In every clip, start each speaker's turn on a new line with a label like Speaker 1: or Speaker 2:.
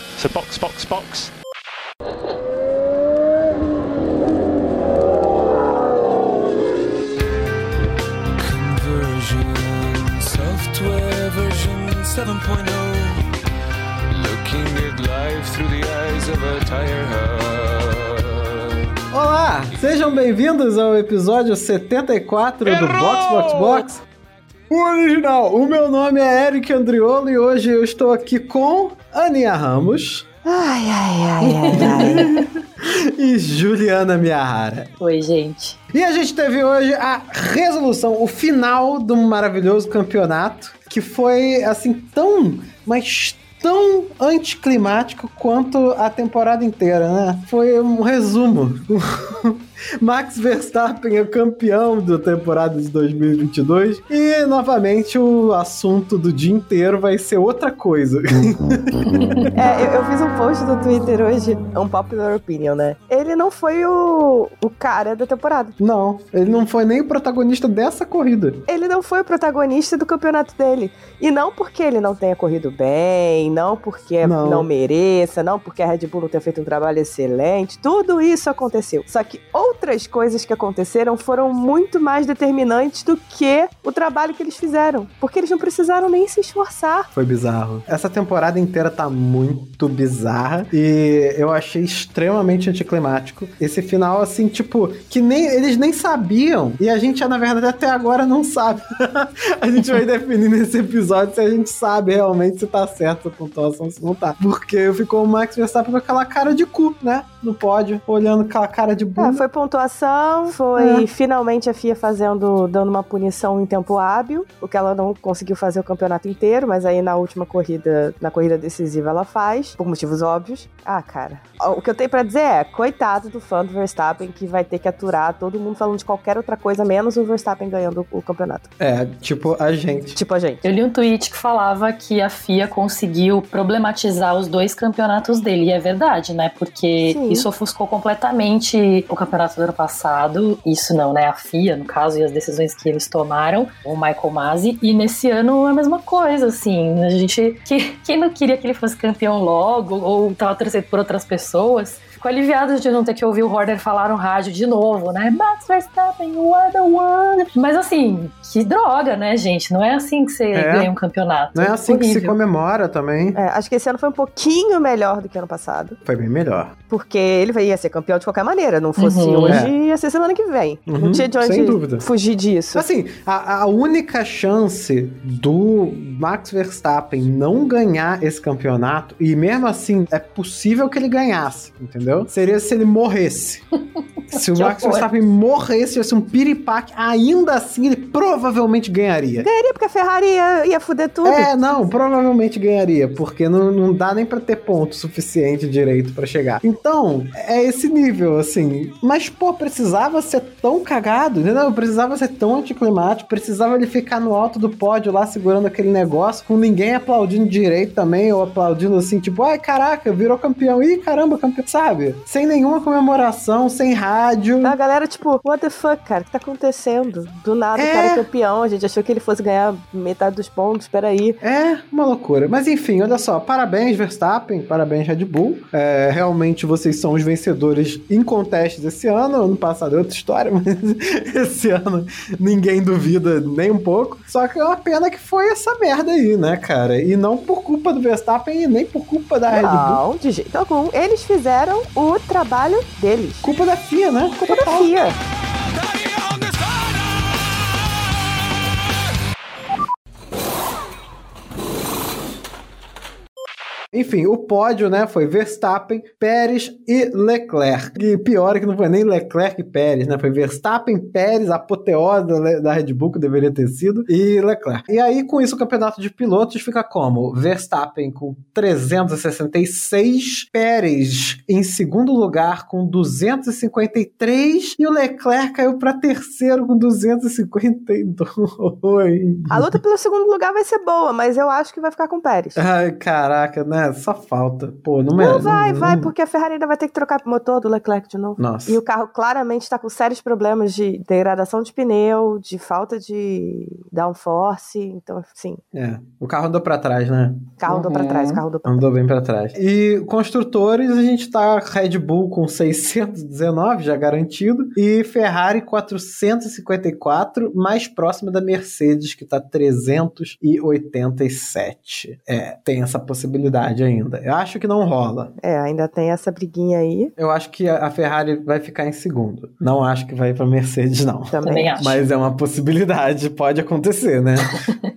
Speaker 1: So box, box, box.
Speaker 2: Conversion software version 7.0. Looking at life through the eyes of a tire hub.
Speaker 3: Olá, sejam bem-vindos ao episódio 74 do Box Box Box. O original. O meu nome é Eric Andriolo e hoje eu estou aqui com Aninha Ramos
Speaker 4: Ai, ai, ai, ai, ai.
Speaker 3: e Juliana Miyahara.
Speaker 4: Oi, gente.
Speaker 3: E a gente teve hoje a resolução, o final do maravilhoso campeonato, que foi assim tão, mas tão anticlimático quanto a temporada inteira, né? Foi um resumo. Max Verstappen é o campeão da temporada de 2022 e novamente o assunto do dia inteiro vai ser outra coisa.
Speaker 4: É, eu, eu fiz um post no Twitter hoje, um popular opinion, né? Ele não foi o, o cara da temporada.
Speaker 3: não, ele não foi nem o protagonista dessa corrida.
Speaker 4: Ele não foi o protagonista do campeonato dele. E não porque ele não tenha corrido bem, não porque
Speaker 3: Não.
Speaker 4: não, mereça, não porque a Red Bull não tenha feito um trabalho excelente. Tudo isso aconteceu. Só que outras coisas que aconteceram foram muito mais determinantes do que o trabalho que eles fizeram. Porque eles não precisaram nem se esforçar.
Speaker 3: Foi bizarro. Essa temporada inteira tá muito bizarra e eu achei extremamente anticlimático. Esse final, assim, tipo, que nem eles nem sabiam e a gente, na verdade, até agora não sabe. a gente vai definir nesse episódio se a gente sabe realmente se tá certo a pontuação, se não tá. Porque ficou o Max Verstappen com aquela cara de cu, né? No pódio, olhando aquela cara de
Speaker 4: Ah,
Speaker 3: bunda.
Speaker 4: foi pontuação, foi
Speaker 3: É.
Speaker 4: finalmente a FIA fazendo, dando uma punição em tempo hábil, o que ela não conseguiu fazer o campeonato inteiro, mas aí na última corrida, na corrida decisiva ela faz, por motivos óbvios. Ah, cara, o que eu tenho pra dizer é, coitado do fã do Verstappen que vai ter que aturar todo mundo falando de qualquer outra coisa, menos o Verstappen ganhando o campeonato.
Speaker 3: É, tipo, a gente.
Speaker 4: Tipo a gente.
Speaker 5: Eu li um tweet que falava que a FIA conseguiu problematizar os dois campeonatos dele. E é verdade, né? Porque
Speaker 4: Sim.
Speaker 5: isso ofuscou completamente o campeonato do ano passado. Isso não, né? A FIA, no caso, e as decisões que eles tomaram, o Michael Masi. E nesse ano a mesma coisa, assim. A gente. Que, quem não queria que ele fosse campeão logo, ou tava torcendo por outras pessoas. Ficou aliviado de não ter que ouvir o Horner falar no rádio de novo, né? Max Verstappen, you are the one. Mas assim, que droga, né, gente? Não é assim que você
Speaker 3: É.
Speaker 5: ganha um campeonato.
Speaker 3: Não é assim que se
Speaker 5: Horrível.
Speaker 3: comemora também.
Speaker 4: É, acho que esse ano foi um pouquinho melhor do que ano passado,
Speaker 3: Foi bem melhor.
Speaker 4: porque ele ia ser campeão de qualquer maneira, não fosse
Speaker 5: Uhum.
Speaker 4: Hoje, ia ser semana que vem.
Speaker 3: Uhum,
Speaker 4: não tinha de onde
Speaker 3: sem dúvida.
Speaker 4: fugir disso.
Speaker 3: Assim, a, a única chance do Max Verstappen não ganhar esse campeonato, e mesmo assim é possível que ele ganhasse, entendeu? Seria se ele morresse. se o Max. Verstappen morresse, ser um piripaque, ainda assim ele provavelmente ganharia.
Speaker 4: Ganharia porque a Ferrari ia, ia fuder tudo.
Speaker 3: É, não, provavelmente ganharia, porque não, não dá nem pra ter ponto suficiente direito pra chegar. Então, é esse nível, assim. Mas, pô, precisava ser tão cagado, entendeu? Precisava ser tão anticlimático, precisava ele ficar no alto do pódio lá segurando aquele negócio, com ninguém aplaudindo direito também, ou aplaudindo assim, tipo, ai caraca, virou campeão, ih caramba, campeão, sabe? Sem nenhuma comemoração, sem rádio.
Speaker 4: A galera, tipo, what the fuck, cara? O que tá acontecendo? Do nada,
Speaker 3: É.
Speaker 4: o cara é campeão. A gente achou que ele fosse ganhar metade dos pontos. Peraí.
Speaker 3: É uma loucura. Mas enfim, olha só. Parabéns, Verstappen. Parabéns, Red Bull. É, realmente vocês são os vencedores incontestes esse ano. Ano passado é outra história, mas esse ano ninguém duvida nem um pouco. Só que é uma pena que foi essa merda aí, né, cara? E não por culpa do Verstappen e nem por culpa da Red Bull.
Speaker 4: Não, de jeito algum. Eles fizeram o trabalho deles.
Speaker 3: Culpa da FIA, né?
Speaker 4: Culpa da FIA.
Speaker 3: Enfim, o pódio, né, foi Verstappen, Pérez e Leclerc. E pior é que não foi nem Leclerc e Pérez, né? Foi Verstappen, Pérez, a apoteose da- Red Bull, que deveria ter sido, e Leclerc. E aí, com isso, o campeonato de pilotos fica como? Verstappen com 366, Pérez em segundo lugar com 253, e o Leclerc caiu para terceiro com 252.
Speaker 4: A luta pelo segundo lugar vai ser boa, mas eu acho que vai ficar com o Pérez.
Speaker 3: Ai, caraca, né? Só falta. Pô, não é.
Speaker 4: Não vai,
Speaker 3: não-
Speaker 4: vai, porque a Ferrari ainda vai ter que trocar o motor do Leclerc de novo.
Speaker 3: Nossa.
Speaker 4: E o carro claramente está com sérios problemas de degradação de pneu, de falta de downforce. Então, assim,
Speaker 3: É. O carro andou pra trás, né?
Speaker 4: o carro andou pra
Speaker 5: Uhum.
Speaker 4: trás, o carro andou pra
Speaker 3: Andou bem pra trás. E construtores, a gente tá Red Bull com 619, já garantido, e Ferrari 454, mais próximo da Mercedes, que tá 387. É, tem essa possibilidade ainda. Eu acho que não rola.
Speaker 4: É, ainda tem essa briguinha aí.
Speaker 3: Eu acho que a Ferrari vai ficar em segundo. Não acho que vai pra Mercedes, não.
Speaker 4: Também.
Speaker 5: Também acho.
Speaker 3: Mas é uma possibilidade, pode acontecer, né?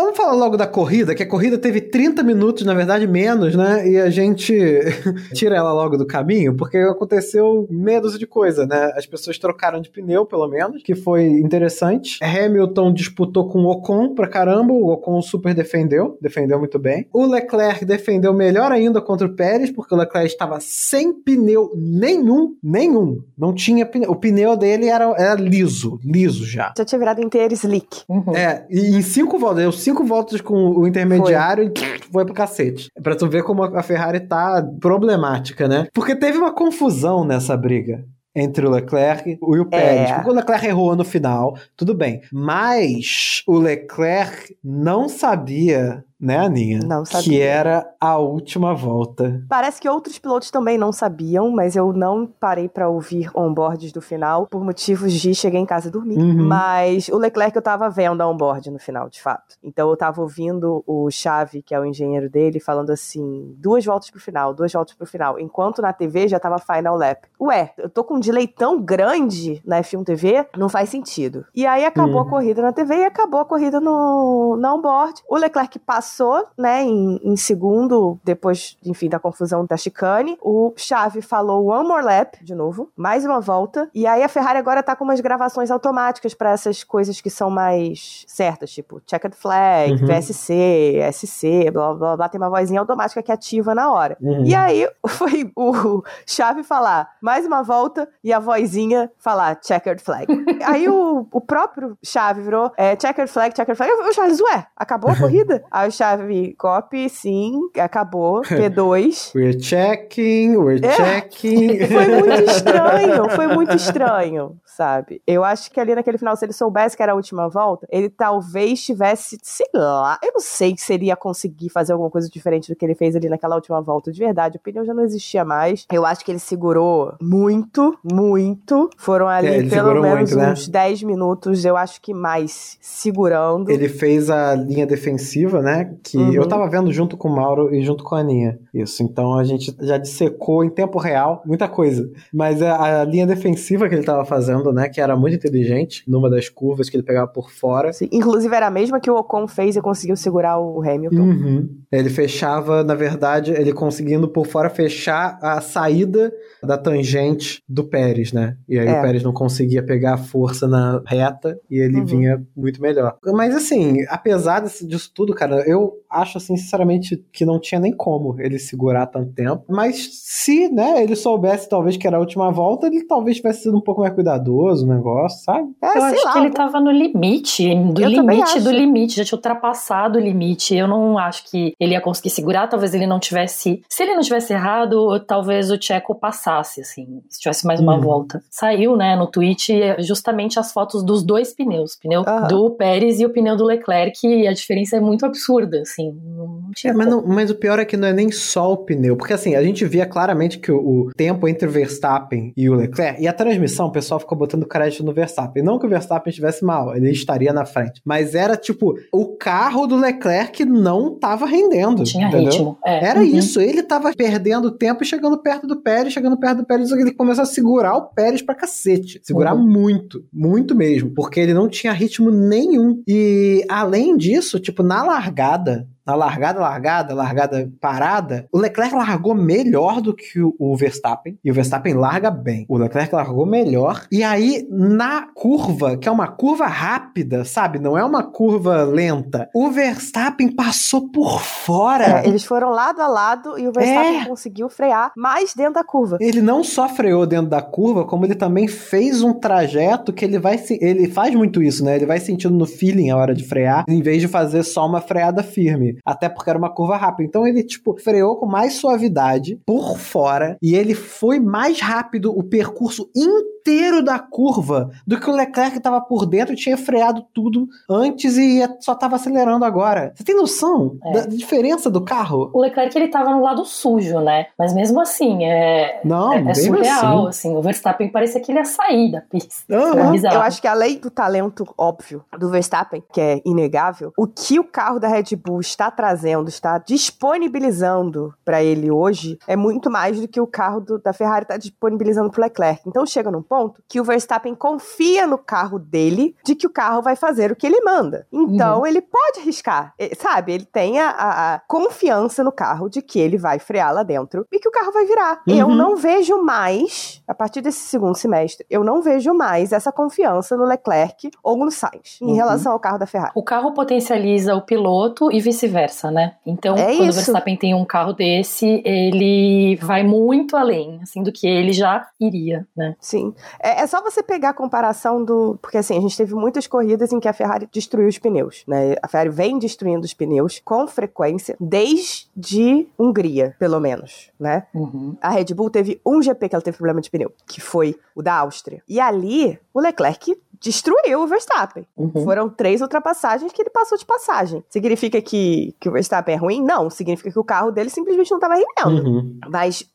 Speaker 3: Vamos falar logo da corrida, que a corrida teve 30 minutos, na verdade menos, né? E a gente tira ela logo do caminho, porque aconteceu meia dúzia de coisa, né? As pessoas trocaram de pneu, pelo menos, que foi interessante. Hamilton disputou com o Ocon pra caramba, o Ocon super defendeu, defendeu muito bem. O Leclerc defendeu melhor ainda contra o Pérez, porque o Leclerc estava sem pneu nenhum, nenhum. Não tinha pneu. O pneu dele era, era liso, liso já.
Speaker 4: Já tinha virado inteiro slick.
Speaker 5: Uhum.
Speaker 3: É, e em cinco voltas, deu cinco voltas com o intermediário e foi pro cacete. É Pra tu ver como a Ferrari tá problemática, né? Porque teve uma confusão nessa briga. Entre o Leclerc e o Pérez. Porque o Leclerc errou no final, tudo bem. Mas o Leclerc não sabia, né, Aninha?
Speaker 4: Não
Speaker 3: Que
Speaker 4: sabia.
Speaker 3: era a última volta.
Speaker 4: Parece que outros pilotos também não sabiam, mas eu não parei pra ouvir onboards do final por motivos de cheguei em casa e dormir.
Speaker 3: Uhum.
Speaker 4: Mas o Leclerc eu tava vendo a onboard no final, de fato. Então eu tava ouvindo o Chave, que é o engenheiro dele, falando assim: duas voltas pro final, duas voltas pro final. Enquanto na TV já tava final lap. Ué, eu tô com um delay tão grande na F1 TV, não faz sentido. E aí acabou
Speaker 3: Uhum.
Speaker 4: a corrida na TV e acabou a corrida no, na onboard. O Leclerc passou, né, em, em segundo, depois, enfim, da confusão da chicane. O Chave falou one more lap, de novo, mais uma volta. E aí a Ferrari agora tá com umas gravações automáticas pra essas coisas que são mais certas, tipo checkered flag,
Speaker 3: Uhum.
Speaker 4: VSC, SC, blá blá blá. Tem uma vozinha automática que ativa na hora.
Speaker 3: Uhum.
Speaker 4: E aí foi o Chave falar mais uma volta e a vozinha falar checkered flag. aí o, o próprio Chave virou é, checkered flag, checkered flag. O Charles, ué, acabou a corrida? aí o Chave, copy, sim, acabou, P2.
Speaker 3: We're checking, we're
Speaker 4: É.
Speaker 3: checking.
Speaker 4: Foi muito estranho, foi muito estranho, sabe? Eu acho que ali naquele final, se ele soubesse que era a última volta, ele talvez tivesse, sei lá, eu não sei se ele ia conseguir fazer alguma coisa diferente do que ele fez ali naquela última volta, de verdade. O pneu já não existia mais. Eu acho que ele segurou muito, muito. Foram ali
Speaker 3: É,
Speaker 4: pelo menos
Speaker 3: muito, né?
Speaker 4: uns 10 minutos, eu acho que mais, segurando.
Speaker 3: Ele fez a linha defensiva, né? Que
Speaker 4: Uhum.
Speaker 3: eu tava vendo junto com o Mauro e junto com a Aninha. Isso. Então a gente já dissecou em tempo real muita coisa. Mas a, a linha defensiva que ele tava fazendo, né? Que era muito inteligente, numa das curvas que ele pegava por fora.
Speaker 4: Sim, Inclusive era a mesma que o Ocon fez e conseguiu segurar o Hamilton.
Speaker 3: Uhum. Ele fechava, na verdade, ele conseguindo por fora fechar a saída da tangente do Pérez, né? E aí
Speaker 4: É.
Speaker 3: o Pérez não conseguia pegar a força na reta e ele
Speaker 4: Uhum.
Speaker 3: vinha muito melhor. Mas assim, apesar disso tudo, cara, eu acho assim, sinceramente, que não tinha nem como ele segurar tanto tempo. Mas se, né, ele soubesse talvez que era a última volta, ele talvez tivesse sido um pouco mais cuidadoso no negócio, sabe?
Speaker 4: É,
Speaker 5: Eu
Speaker 4: sei
Speaker 5: acho
Speaker 4: lá,
Speaker 5: que ele tava no limite, do
Speaker 4: Eu
Speaker 5: limite do limite, já tinha ultrapassado o limite. Eu não acho que ele ia conseguir segurar, talvez ele não tivesse. Se ele não tivesse errado, talvez o Tcheco passasse, assim, se tivesse mais uma
Speaker 3: Uhum.
Speaker 5: volta. Saiu, né, no tweet justamente as fotos dos dois pneus, o pneu
Speaker 4: Aham.
Speaker 5: do Pérez e o pneu do Leclerc, e a diferença é muito absurda, assim, não tinha
Speaker 3: É, mas, não- mas o pior é que não é nem só o pneu, porque assim, a gente via claramente que o, o tempo entre o Verstappen e o Leclerc, e a transmissão, o pessoal ficou botando crédito no Verstappen. Não que o Verstappen estivesse mal, ele estaria na frente. Mas era tipo, o carro do Leclerc não tava rendendo.
Speaker 5: Tinha
Speaker 3: entendeu?
Speaker 5: ritmo. É.
Speaker 3: Era
Speaker 5: Uhum.
Speaker 3: isso, ele tava perdendo tempo e chegando perto do Pérez, chegando perto do Pérez, ele começou a segurar o Pérez pra cacete. Segurar
Speaker 5: Uhum.
Speaker 3: muito, muito mesmo, porque ele não tinha ritmo nenhum. E além disso, tipo, na largada, nada na largada, largada, largada parada, o Leclerc largou melhor do que o, Verstappen, e o Verstappen larga bem. O Leclerc largou melhor, e aí na curva, que é uma curva rápida, sabe? Não é uma curva lenta, o Verstappen passou por fora.
Speaker 4: É, eles foram lado a lado e o Verstappen
Speaker 3: É.
Speaker 4: conseguiu frear mais dentro da curva.
Speaker 3: Ele não só freou dentro da curva, como ele também fez um trajeto que ele vai se. Ele faz muito isso, né? Ele vai sentindo no feeling a hora de frear, em vez de fazer só uma freada firme. Até porque era uma curva rápida. Então ele, tipo, freou com mais suavidade por fora e ele foi mais rápido o percurso inteiro da curva do que o Leclerc que tava por dentro e tinha freado tudo antes e ia- só tava acelerando agora. Você tem noção
Speaker 5: É.
Speaker 3: da diferença do carro?
Speaker 5: O Leclerc ele tava no lado sujo, né? Mas mesmo assim, é,
Speaker 3: Não,
Speaker 5: é, é
Speaker 3: bem
Speaker 5: surreal,
Speaker 3: assim.
Speaker 5: assim. O Verstappen parecia que ele ia sair da pista. É bizarro.
Speaker 4: Eu acho que além do talento óbvio do Verstappen, que é inegável, o que o carro da Red Bull está trazendo, está disponibilizando para ele hoje, é muito mais do que o carro do- da Ferrari está disponibilizando para Leclerc. Então chega num ponto que o Verstappen confia no carro dele de que o carro vai fazer o que ele manda. Então ele pode arriscar, sabe? Ele tem a, a- a confiança no carro de que ele vai frear lá dentro e que o carro vai virar. Eu
Speaker 3: Uhum.
Speaker 4: não vejo mais, a partir desse segundo semestre, eu não vejo mais essa confiança no Leclerc ou no Sainz em
Speaker 3: Uhum.
Speaker 4: relação ao carro da Ferrari.
Speaker 5: O carro potencializa o piloto e vice-versa, né? Então,
Speaker 4: É
Speaker 5: quando
Speaker 4: isso.
Speaker 5: o Verstappen tem um carro desse, ele vai muito além, assim, do que ele já iria, né?
Speaker 4: Sim. É, é só você pegar a comparação do. Porque assim, a gente teve muitas corridas em que a Ferrari destruiu os pneus. Né? A Ferrari vem destruindo os pneus com frequência desde Hungria, pelo menos. Né?
Speaker 5: Uhum.
Speaker 4: A Red Bull teve um GP que ela teve problema de pneu, que foi o da Áustria. E ali, o Leclerc destruiu o Verstappen.
Speaker 5: Uhum.
Speaker 4: Foram três ultrapassagens que ele passou de passagem. Significa que, que o Verstappen é ruim? Não. Significa que o carro dele simplesmente não estava rendendo.
Speaker 3: Uhum.
Speaker 4: Mas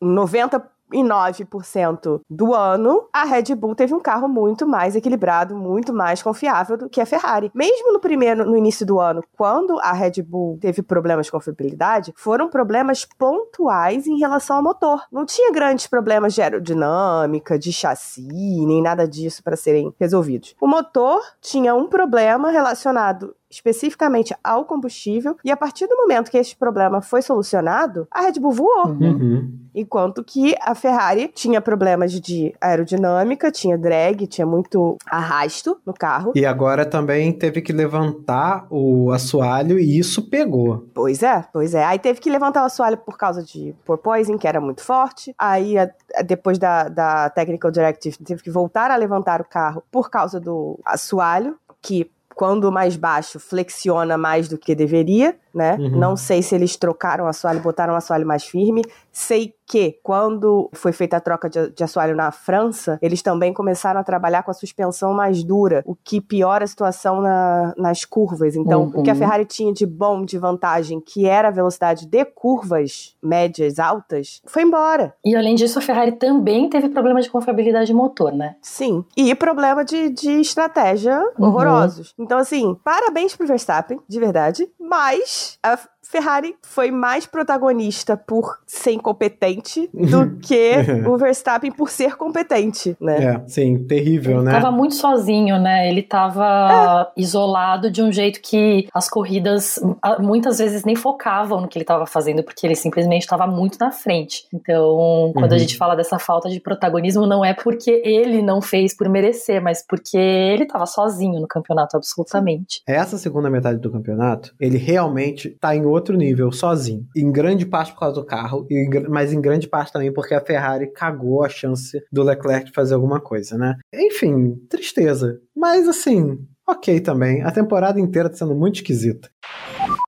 Speaker 4: 99% do ano, a Red Bull teve um carro muito mais equilibrado, muito mais confiável do que a Ferrari. Mesmo no primeiro, no início do ano, quando a Red Bull teve problemas com confiabilidade, foram problemas pontuais em relação ao motor. Não tinha grandes problemas de aerodinâmica, de chassi, nem nada disso para serem resolvidos. O motor tinha um problema relacionado especificamente ao combustível, e a partir do momento que esse problema foi solucionado, a Red Bull voou.
Speaker 3: Uhum.
Speaker 4: Enquanto que a Ferrari tinha problemas de aerodinâmica, tinha drag, tinha muito arrasto no carro.
Speaker 3: E agora também teve que levantar o assoalho e isso pegou.
Speaker 4: Pois é, pois é. Aí teve que levantar o assoalho por causa de porpoising, que era muito forte. Aí, a- a- depois da, da Technical Directive, teve que voltar a levantar o carro por causa do assoalho, que quando mais baixo flexiona mais do que deveria, né?
Speaker 3: Uhum.
Speaker 4: Não sei se eles trocaram o assoalho, botaram o assoalho mais firme. Sei que quando foi feita a troca de, de assoalho na França, eles também começaram a trabalhar com a suspensão mais dura, o que piora a situação na- nas curvas. Então,
Speaker 5: Uhum.
Speaker 4: o que a Ferrari tinha de bom, de vantagem, que era a velocidade de curvas médias altas, foi embora.
Speaker 5: E além disso, a Ferrari também teve problema de confiabilidade de motor, né?
Speaker 4: Sim. E problema de, de estratégia
Speaker 5: Uhum.
Speaker 4: horrorosos. Então, assim, parabéns pro Verstappen, de verdade. Mas a Ferrari foi mais protagonista por ser incompetente do que o Verstappen por ser competente, né?
Speaker 3: É, sim, terrível,
Speaker 5: Ele
Speaker 3: né?
Speaker 5: tava muito sozinho, né? Ele tava isolado de um jeito que as corridas muitas vezes nem focavam no que ele tava fazendo, porque ele simplesmente estava muito na frente. Então, quando a
Speaker 3: Uhum.
Speaker 5: gente fala dessa falta de protagonismo, não é porque ele não fez por merecer, mas porque ele tava sozinho no campeonato, absolutamente.
Speaker 3: Essa segunda metade do campeonato, ele realmente tá em outro nível, sozinho. Em grande parte por causa do carro, mas em grande parte também porque a Ferrari cagou a chance do Leclerc de fazer alguma coisa, né? Enfim, tristeza. Mas assim, ok também. A temporada inteira tá sendo muito esquisita.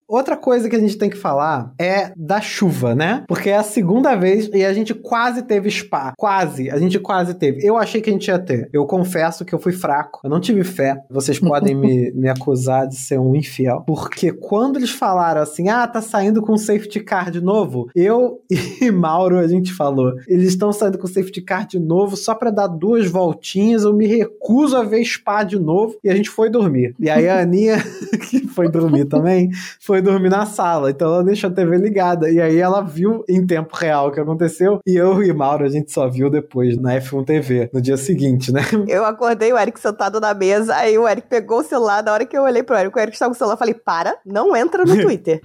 Speaker 3: Outra coisa que a gente tem que falar é da chuva, né? Porque é a segunda vez e a gente quase teve spa. Quase. A gente quase teve. Eu achei que a gente ia ter. Eu confesso que eu fui fraco. Eu não tive fé. Vocês podem me, me acusar de ser um infiel. Porque quando eles falaram assim, ah, tá saindo com safety car de novo, eu e Mauro, a gente falou, eles estão saindo com safety car de novo só pra dar duas voltinhas. Eu me recuso a ver spa de novo. E a gente foi dormir. E aí a Aninha, que foi dormir também, foi dormir na sala. Então ela deixou a TV ligada. E aí ela viu em tempo real o que aconteceu. E eu e Mauro, a gente só viu depois na F1 TV, no dia seguinte, né?
Speaker 4: Eu acordei o Eric sentado na mesa, aí o Eric pegou o celular, na hora que eu olhei pro Eric, o Eric estava com o celular, eu falei, para, não entra no Twitter.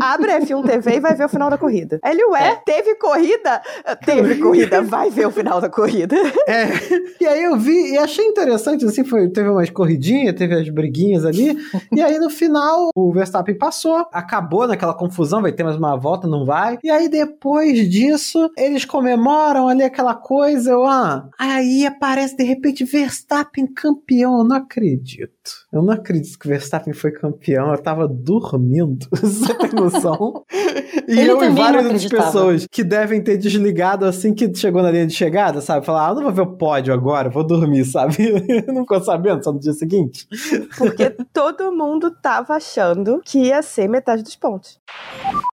Speaker 4: Abre a F1 TV e vai ver o final da corrida. Aí Ele, ué, teve corrida? Teve corrida, vai ver o final da corrida.
Speaker 3: É. E aí eu vi e achei interessante, assim, foi, teve umas corridinhas, teve as briguinhas ali. e aí no final o Verstappen passou, acabou naquela confusão, vai ter mais uma volta, não vai. E aí depois disso, eles comemoram ali aquela coisa, eu, ah, aí aparece de repente Verstappen campeão, eu não acredito. Eu não acredito que o Verstappen foi campeão. Eu tava dormindo. Você tem noção? e
Speaker 5: Ele
Speaker 3: eu e várias outras pessoas que devem ter desligado assim que chegou na linha de chegada, sabe? Falar, ah, eu não vou ver o pódio agora, vou dormir, sabe? não ficou sabendo só no dia seguinte.
Speaker 4: Porque todo mundo tava achando que ia ser metade dos pontos.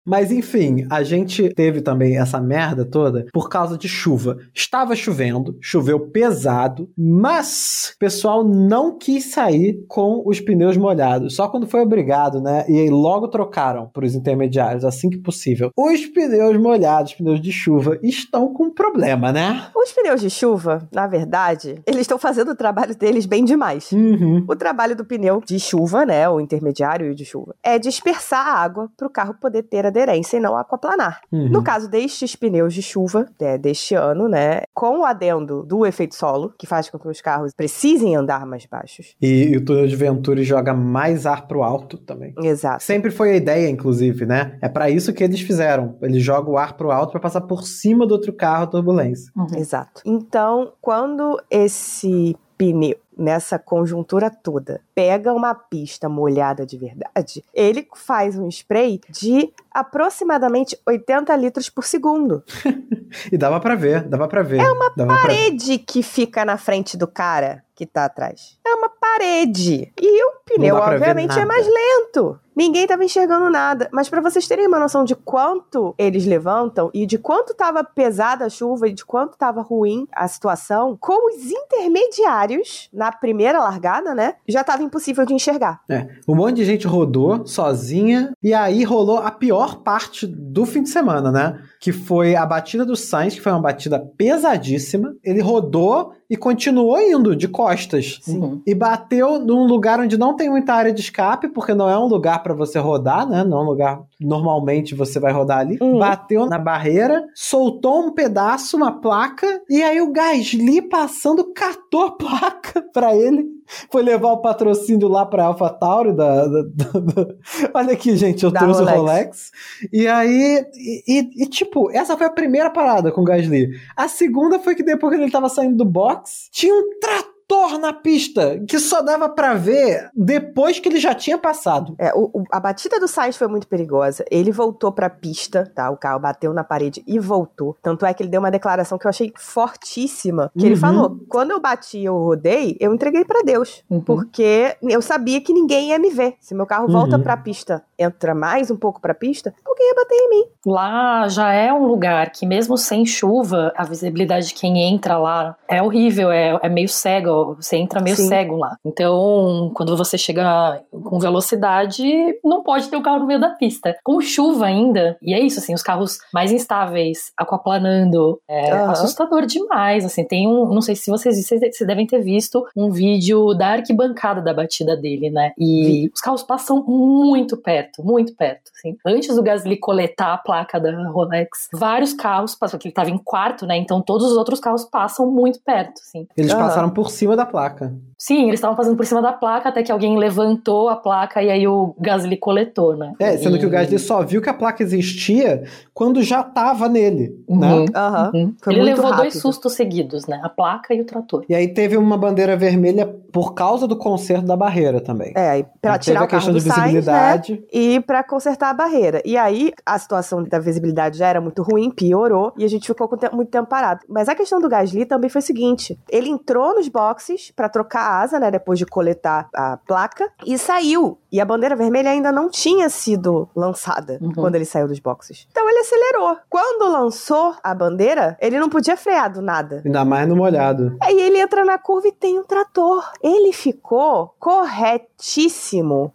Speaker 3: Mas enfim, a gente teve também essa merda toda por causa de chuva. Estava chovendo, choveu pesado, mas o pessoal não quis sair com os pneus molhados. Só quando foi obrigado, né? E aí logo trocaram para os intermediários assim que possível. Os pneus molhados, pneus de chuva, estão com problema, né?
Speaker 4: Os pneus de chuva, na verdade, eles estão fazendo o trabalho deles bem demais.
Speaker 3: Uhum.
Speaker 4: O trabalho do pneu de chuva, né, o intermediário de chuva, é dispersar a água para o carro poder ter aderência e não aquaplanar.
Speaker 3: Uhum.
Speaker 4: No caso destes pneus de chuva, é, deste ano, né, com o adendo do efeito solo, que faz com que os carros precisem andar mais baixos.
Speaker 3: E, e o túnel de Venturi joga mais ar pro alto também.
Speaker 4: Exato.
Speaker 3: Sempre foi a ideia, inclusive, né? É pra isso que eles fizeram. Eles jogam o ar pro alto pra passar por cima do outro carro a turbulência.
Speaker 5: Uhum.
Speaker 4: Exato. Então, quando esse pneu, nessa conjuntura toda, pega uma pista molhada de verdade, ele faz um spray de aproximadamente 80 litros por segundo.
Speaker 3: E dava pra ver, dava pra ver. É uma
Speaker 4: Parede que fica na frente do cara que tá atrás. É uma parede. E o pneu, obviamente, é mais lento. Ninguém tava enxergando nada. Mas pra vocês terem uma noção de quanto eles levantam e de quanto tava pesada a chuva e de quanto tava ruim a situação, com os intermediários na primeira largada, né? Já tava impossível de enxergar.
Speaker 3: É, um monte de gente rodou sozinha e aí rolou a pior parte do fim de semana, né? Que foi a batida do Sainz, que foi uma batida pesadíssima. Ele rodou e continuou indo de costas.
Speaker 5: Sim.
Speaker 3: E bateu num lugar onde não tem muita área de escape, porque não é um lugar pra você rodar, né? Não é um lugar normalmente você vai rodar ali.
Speaker 4: Uhum.
Speaker 3: Bateu na barreira, soltou um pedaço, uma placa, e aí o Gasly passando catou a placa pra ele. Foi levar o patrocínio lá pra AlphaTauri da, da- da- da- Olha aqui, gente, eu trouxe
Speaker 4: Rolex.
Speaker 3: o Rolex. E aí, e, e- e, tipo, essa foi a primeira parada com o Gasly. A segunda foi que depois que ele tava saindo do box, tinha um trator na pista que só dava pra ver depois que ele já tinha passado.
Speaker 4: É, o- o- a batida do Sainz foi muito perigosa. Ele voltou pra pista, tá? O carro bateu na parede e voltou. Tanto é que ele deu uma declaração que eu achei fortíssima. Que ele
Speaker 3: Uhum.
Speaker 4: falou: quando eu bati e eu rodei, eu entreguei pra Deus.
Speaker 5: Uhum.
Speaker 4: Porque eu sabia que ninguém ia me ver. Se meu carro volta
Speaker 3: Uhum.
Speaker 4: pra pista, entra mais um pouco pra pista, alguém ia bater em mim.
Speaker 5: Lá já é um lugar que, mesmo sem chuva, a visibilidade de quem entra lá é horrível, é, é meio cego. Você entra meio
Speaker 4: Sim.
Speaker 5: cego lá. Então, quando você chega com velocidade, não pode ter o carro no meio da pista. Com chuva ainda, e é isso, assim, os carros mais instáveis, aquaplanando, é
Speaker 4: Aham.
Speaker 5: assustador demais. Assim, tem um. Não sei se vocês, vocês devem ter visto um vídeo da arquibancada da batida dele, né? E os carros passam muito perto, muito perto. Assim. Antes do Gasly coletar a placa da Rolex, vários carros passam, porque ele estava em quarto, né? Então todos os outros carros passam muito perto, assim.
Speaker 3: Eles
Speaker 4: Aham.
Speaker 3: passaram por cima da placa.
Speaker 5: Sim, eles estavam fazendo por cima da placa até que alguém levantou a placa e aí o Gasly coletou, né?
Speaker 3: É, sendo
Speaker 5: E-
Speaker 3: que o Gasly só viu que a placa existia quando já tava nele,
Speaker 5: Uhum.
Speaker 3: né?
Speaker 5: Uhum.
Speaker 4: Foi
Speaker 5: Ele
Speaker 4: muito
Speaker 5: levou dois
Speaker 4: rápido.
Speaker 5: sustos seguidos, né? A placa e o trator.
Speaker 3: E aí teve uma bandeira vermelha por causa do conserto da barreira também.
Speaker 4: É, e pra
Speaker 3: Teve
Speaker 4: tirar
Speaker 3: a questão
Speaker 4: do
Speaker 3: de
Speaker 4: Sainz, né?
Speaker 3: visibilidade.
Speaker 4: E pra consertar a barreira. E aí, a situação da visibilidade já era muito ruim, piorou, e a gente ficou muito tempo parado. Mas a questão do Gasly também foi o seguinte: ele entrou nos boxes pra trocar a asa, né, depois de coletar a placa, e saiu. E a bandeira vermelha ainda não tinha sido lançada
Speaker 5: Uhum.
Speaker 4: quando ele saiu dos boxes. Então ele acelerou. Quando lançou a bandeira, ele não podia frear do nada.
Speaker 3: Ainda mais no molhado.
Speaker 4: Aí ele entra na curva e tem um trator. Ele ficou corretíssimo.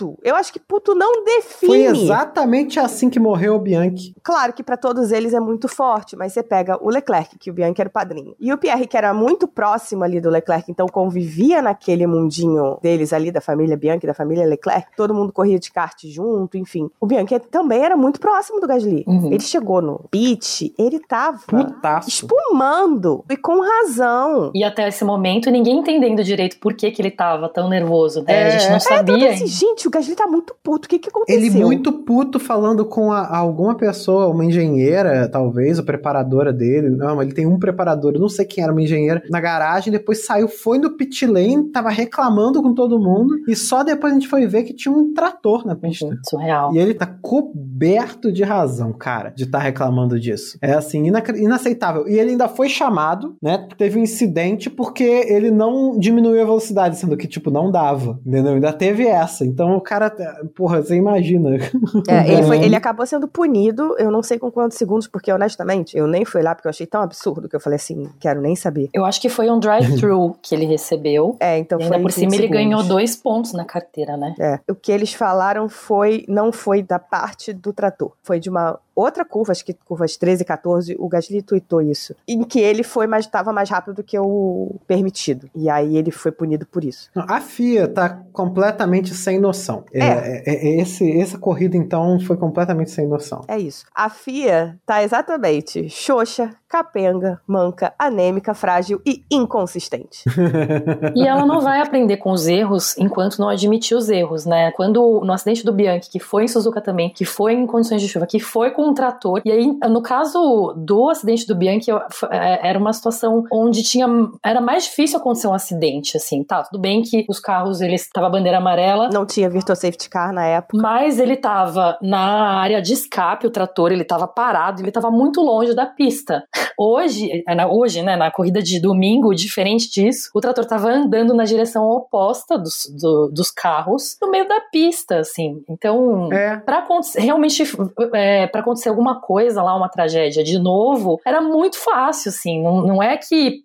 Speaker 4: Puto. Eu acho que puto não define.
Speaker 3: Foi exatamente assim que morreu o Bianchi.
Speaker 4: Claro que pra todos eles é muito forte, mas você pega o Leclerc, que o Bianchi era o padrinho, e o Pierre, que era muito próximo ali do Leclerc, então convivia naquele mundinho deles ali, da família Bianchi, da família Leclerc, todo mundo corria de kart junto, enfim. O Bianchi também era muito próximo do Gasly.
Speaker 5: Uhum.
Speaker 4: Ele chegou no pit, ele tava
Speaker 3: Putaço.
Speaker 4: espumando, e com razão.
Speaker 5: E até esse momento, ninguém entendendo direito por que, que ele tava tão nervoso, né? a gente não
Speaker 4: É, todo
Speaker 5: sabia.
Speaker 4: esse, gente, o Gasly tá muito puto. O que que aconteceu?
Speaker 3: Ele muito puto falando com a- alguma pessoa, uma engenheira, talvez, a preparadora dele. Não, ele tem um preparador, eu não sei quem era uma engenheira, na garagem, depois saiu, foi no pit lane, tava reclamando com todo mundo, e só depois a gente foi ver que tinha um trator na pista.
Speaker 5: Uhum, surreal.
Speaker 3: E ele tá coberto de razão, cara, de estar reclamando disso. É assim, inac- inaceitável. E ele ainda foi chamado, né? Teve um incidente porque ele não diminuiu a velocidade, sendo que, tipo, não dava. Entendeu? Ainda teve essa. Então o cara, porra, você imagina.
Speaker 4: É, ele, foi- ele acabou sendo punido, eu não sei com quantos segundos, porque honestamente, eu nem fui lá porque eu achei tão absurdo que eu falei assim, quero nem saber.
Speaker 5: Eu acho que foi um drive-thru que ele recebeu.
Speaker 4: É, então
Speaker 5: E
Speaker 4: foi.
Speaker 5: ainda por cima
Speaker 4: 15
Speaker 5: ele ganhou
Speaker 4: segundos.
Speaker 5: dois pontos na carteira, né?
Speaker 4: É. O que eles falaram foi, não foi da parte do trator, foi de uma outra curva, acho que curvas 13 e 14, o Gasly tweetou isso, em que ele foi mais, estava mais rápido do que o permitido. E aí ele foi punido por isso.
Speaker 3: A FIA tá completamente sem noção. É, é- é- esse, essa corrida, então, foi completamente sem noção.
Speaker 4: É isso. A FIA tá exatamente xoxa, capenga, manca, anêmica, frágil e inconsistente.
Speaker 5: E ela não vai aprender com os erros enquanto não admitir os erros, né? Quando no acidente do Bianchi, que foi em Suzuka também, que foi em condições de chuva, que foi com um trator, e aí no caso do acidente do Bianchi, eu- é, era uma situação onde tinha era mais difícil acontecer um acidente, assim, tá? Tudo bem que os carros eles tava a bandeira amarela,
Speaker 4: Não tinha Virtual Safety Car na época.
Speaker 5: mas ele tava na área de escape, o trator, ele tava parado, ele tava muito longe da pista. Hoje, é, na- hoje, né, na corrida de domingo, diferente disso, o trator tava andando na direção oposta dos, do- dos carros, no meio da pista, assim. Então,
Speaker 3: É.
Speaker 5: Acontecer, realmente, é, para acontecer alguma coisa lá, uma tragédia de novo, era muito fácil, assim. Não, não é que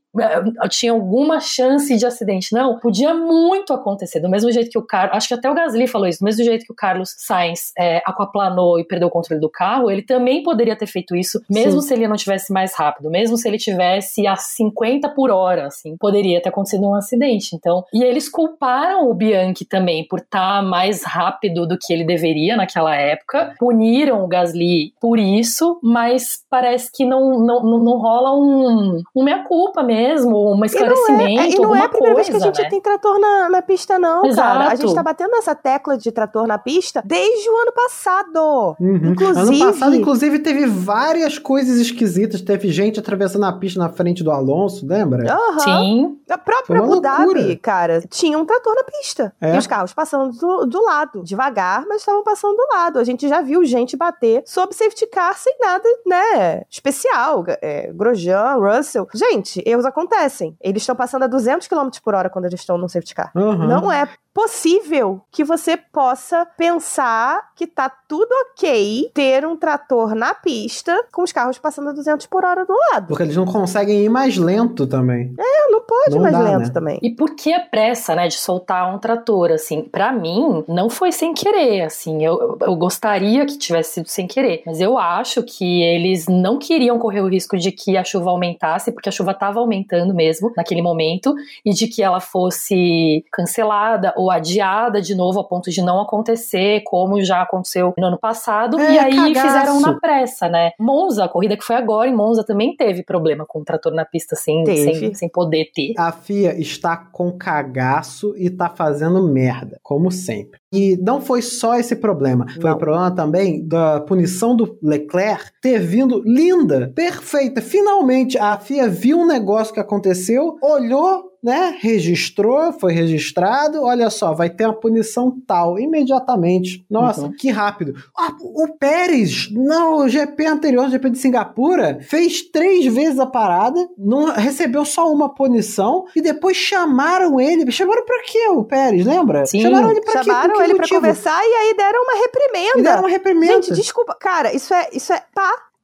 Speaker 5: tinha alguma chance de acidente, não. Podia muito acontecer. Do mesmo jeito que o Carlos, acho que até o Gasly falou isso, do mesmo jeito que o Carlos Sainz é, aquaplanou e perdeu o controle do carro, ele também poderia ter feito isso, mesmo se ele não tivesse mais rápido, mesmo se ele tivesse a 50 por hora, assim, poderia ter acontecido um acidente. Então, e eles culparam o Bianchi também por estar mais rápido do que ele deveria naquela época, puniram o Gasly por isso, mas parece que não, não, não, não rola um, um meia-culpa mesmo, um esclarecimento,
Speaker 4: É, e não
Speaker 5: alguma
Speaker 4: é a primeira
Speaker 5: coisa,
Speaker 4: vez que a gente
Speaker 5: né?
Speaker 4: tem trator na, na pista, não,
Speaker 5: Exato.
Speaker 4: cara. A gente tá batendo nessa tecla de trator na pista desde o ano passado.
Speaker 3: Uhum.
Speaker 4: Inclusive-
Speaker 3: Ano passado, inclusive, teve várias coisas esquisitas. Teve gente atravessando a pista na frente do Alonso, lembra?
Speaker 4: Aham.
Speaker 5: Sim,
Speaker 4: A própria Abu Dhabi, cara, tinha um trator na pista.
Speaker 3: É.
Speaker 4: E os carros passando do, do lado. Devagar, mas estavam passando do lado. A gente já viu gente bater sob safety car sem nada, né, especial. É, Grosjean, Russell. Gente, erros acontecem. Eles estão passando a 200 km por hora quando eles estão no safety car.
Speaker 3: Uhum.
Speaker 4: Não é possível que você possa pensar que tá tudo ok ter um trator na pista com os carros passando a 200 por hora do lado.
Speaker 3: Porque eles não conseguem ir mais lento também.
Speaker 4: É, não pode
Speaker 3: Não
Speaker 4: mais
Speaker 3: dá,
Speaker 4: lento
Speaker 3: né?
Speaker 4: também.
Speaker 5: E por que a pressa, né, de soltar um trator, assim? Pra mim, não foi sem querer, assim. Eu, eu gostaria que tivesse sido sem querer. Mas eu acho que eles não queriam correr o risco de que a chuva aumentasse, porque a chuva tava aumentando mesmo naquele momento, e de que ela fosse cancelada ou adiada de novo a ponto de não acontecer, como já aconteceu no ano passado.
Speaker 3: É,
Speaker 5: e aí
Speaker 3: cagaço.
Speaker 5: fizeram na pressa, né? Monza, a corrida que foi agora em Monza também teve problema com o trator na pista sem, sem, sem poder ter.
Speaker 3: A FIA está com cagaço e tá fazendo merda, como sempre. E não foi só esse problema. Foi
Speaker 4: Não.
Speaker 3: o problema também da punição do Leclerc ter vindo linda, perfeita. Finalmente a FIA viu um negócio que aconteceu, olhou, né? Registrou, foi registrado. Olha só, vai ter uma punição tal imediatamente. Nossa,
Speaker 5: Uhum.
Speaker 3: que rápido. Ah, o Pérez, no GP anterior, GP de Singapura, fez três vezes a parada, não recebeu só uma punição e depois chamaram ele. Chamaram pra quê o Pérez, lembra?
Speaker 5: Sim.
Speaker 3: Chamaram ele pra quê?
Speaker 4: Chamaram ele
Speaker 3: motivo?
Speaker 4: conversar e aí deram uma reprimenda.
Speaker 3: E deram uma reprimenda.
Speaker 4: Gente, desculpa. Cara, isso é, isso é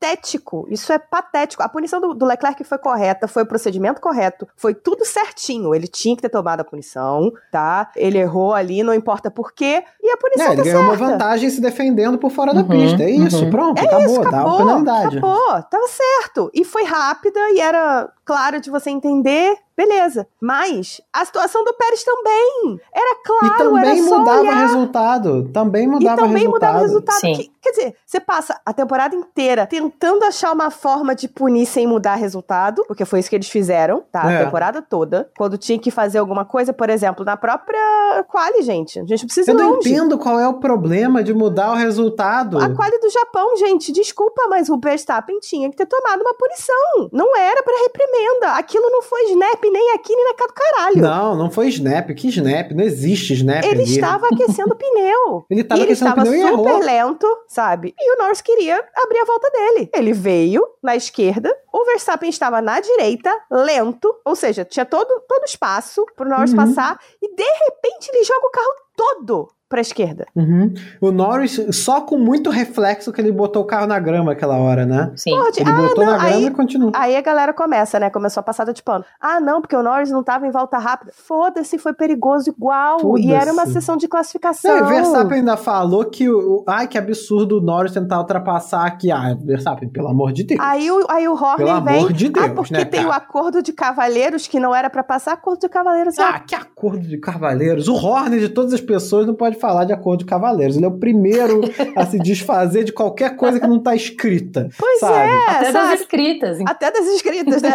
Speaker 4: patético. Isso é patético. A punição do, do Leclerc foi correta, foi o procedimento correto, foi tudo certinho. Ele tinha que ter tomado a punição, tá? Ele errou ali, não importa por quê. E a punição
Speaker 3: É, ele
Speaker 4: tá
Speaker 3: ganhou uma
Speaker 4: certa.
Speaker 3: vantagem se defendendo por fora da
Speaker 5: Uhum,
Speaker 3: pista. É isso,
Speaker 5: uhum.
Speaker 3: pronto,
Speaker 4: É
Speaker 3: acabou,
Speaker 4: isso,
Speaker 3: dá uma
Speaker 4: acabou,
Speaker 3: penalidade.
Speaker 4: acabou, tava certo. E foi rápida e era claro de você entender. Beleza. Mas a situação do Pérez também. Era claro,
Speaker 3: e também
Speaker 4: era só
Speaker 3: mudava
Speaker 4: olhar.
Speaker 3: resultado. Também
Speaker 4: E
Speaker 3: mudava
Speaker 4: também
Speaker 3: resultado.
Speaker 4: mudava o resultado.
Speaker 5: Sim.
Speaker 4: Que- quer dizer, você passa a temporada inteira tentando achar uma forma de punir sem mudar resultado, porque foi isso que eles fizeram, tá?
Speaker 3: É.
Speaker 4: A temporada toda. Quando tinha que fazer alguma coisa, por exemplo, na própria quali, gente. A gente não precisa
Speaker 3: Eu não
Speaker 4: longe.
Speaker 3: entendo qual é o problema de mudar o resultado.
Speaker 4: A quali do Japão, gente, desculpa, mas o Verstappen tinha que ter tomado uma punição. Não era pra reprimenda. Aquilo não foi snap nem aqui nem na casa do caralho.
Speaker 3: Não, não foi snap. Que snap? Não existe snap
Speaker 4: Ele
Speaker 3: ali.
Speaker 4: estava aquecendo o pneu.
Speaker 3: Ele tava
Speaker 4: e ele
Speaker 3: aquecendo o
Speaker 4: estava
Speaker 3: pneu e
Speaker 4: super
Speaker 3: errou.
Speaker 4: lento, sabe? E o Norris queria abrir a volta dele. Ele veio na esquerda, o Verstappen estava na direita, lento, ou seja, tinha todo, todo espaço pro Norris
Speaker 3: Uhum.
Speaker 4: passar, e de repente ele joga o carro todo pra esquerda.
Speaker 3: Uhum. O Norris, só com muito reflexo que ele botou o carro na grama aquela hora, né?
Speaker 5: Sim.
Speaker 3: Ele
Speaker 4: ah,
Speaker 3: botou
Speaker 4: não,
Speaker 3: na grama
Speaker 4: aí,
Speaker 3: e continuou.
Speaker 4: aí a galera começa, né? Começou a passada de pano. Ah, não, porque o Norris não tava em volta rápida. Foda-se, foi perigoso igual. E era uma sessão de classificação.
Speaker 3: Não, e Verstappen ainda falou que o, o- ai que absurdo o Norris tentar ultrapassar aqui. Ah, Verstappen, pelo amor de Deus.
Speaker 4: Aí o, aí o Horner
Speaker 3: Pelo
Speaker 4: vem.
Speaker 3: amor de Deus,
Speaker 4: ah, porque
Speaker 3: né,
Speaker 4: tem o
Speaker 3: cara?
Speaker 4: acordo de cavaleiros que não era pra passar, acordo de cavaleiros é
Speaker 3: Ah, que acordo de cavaleiros. O Horner de todas as pessoas não pode falar de acordo de cavaleiros. Ele é o primeiro a se desfazer de qualquer coisa que não tá escrita.
Speaker 4: Pois
Speaker 3: sabe?
Speaker 4: é,
Speaker 5: Até
Speaker 4: sabe?
Speaker 5: das escritas.
Speaker 4: Até das inscritas, né?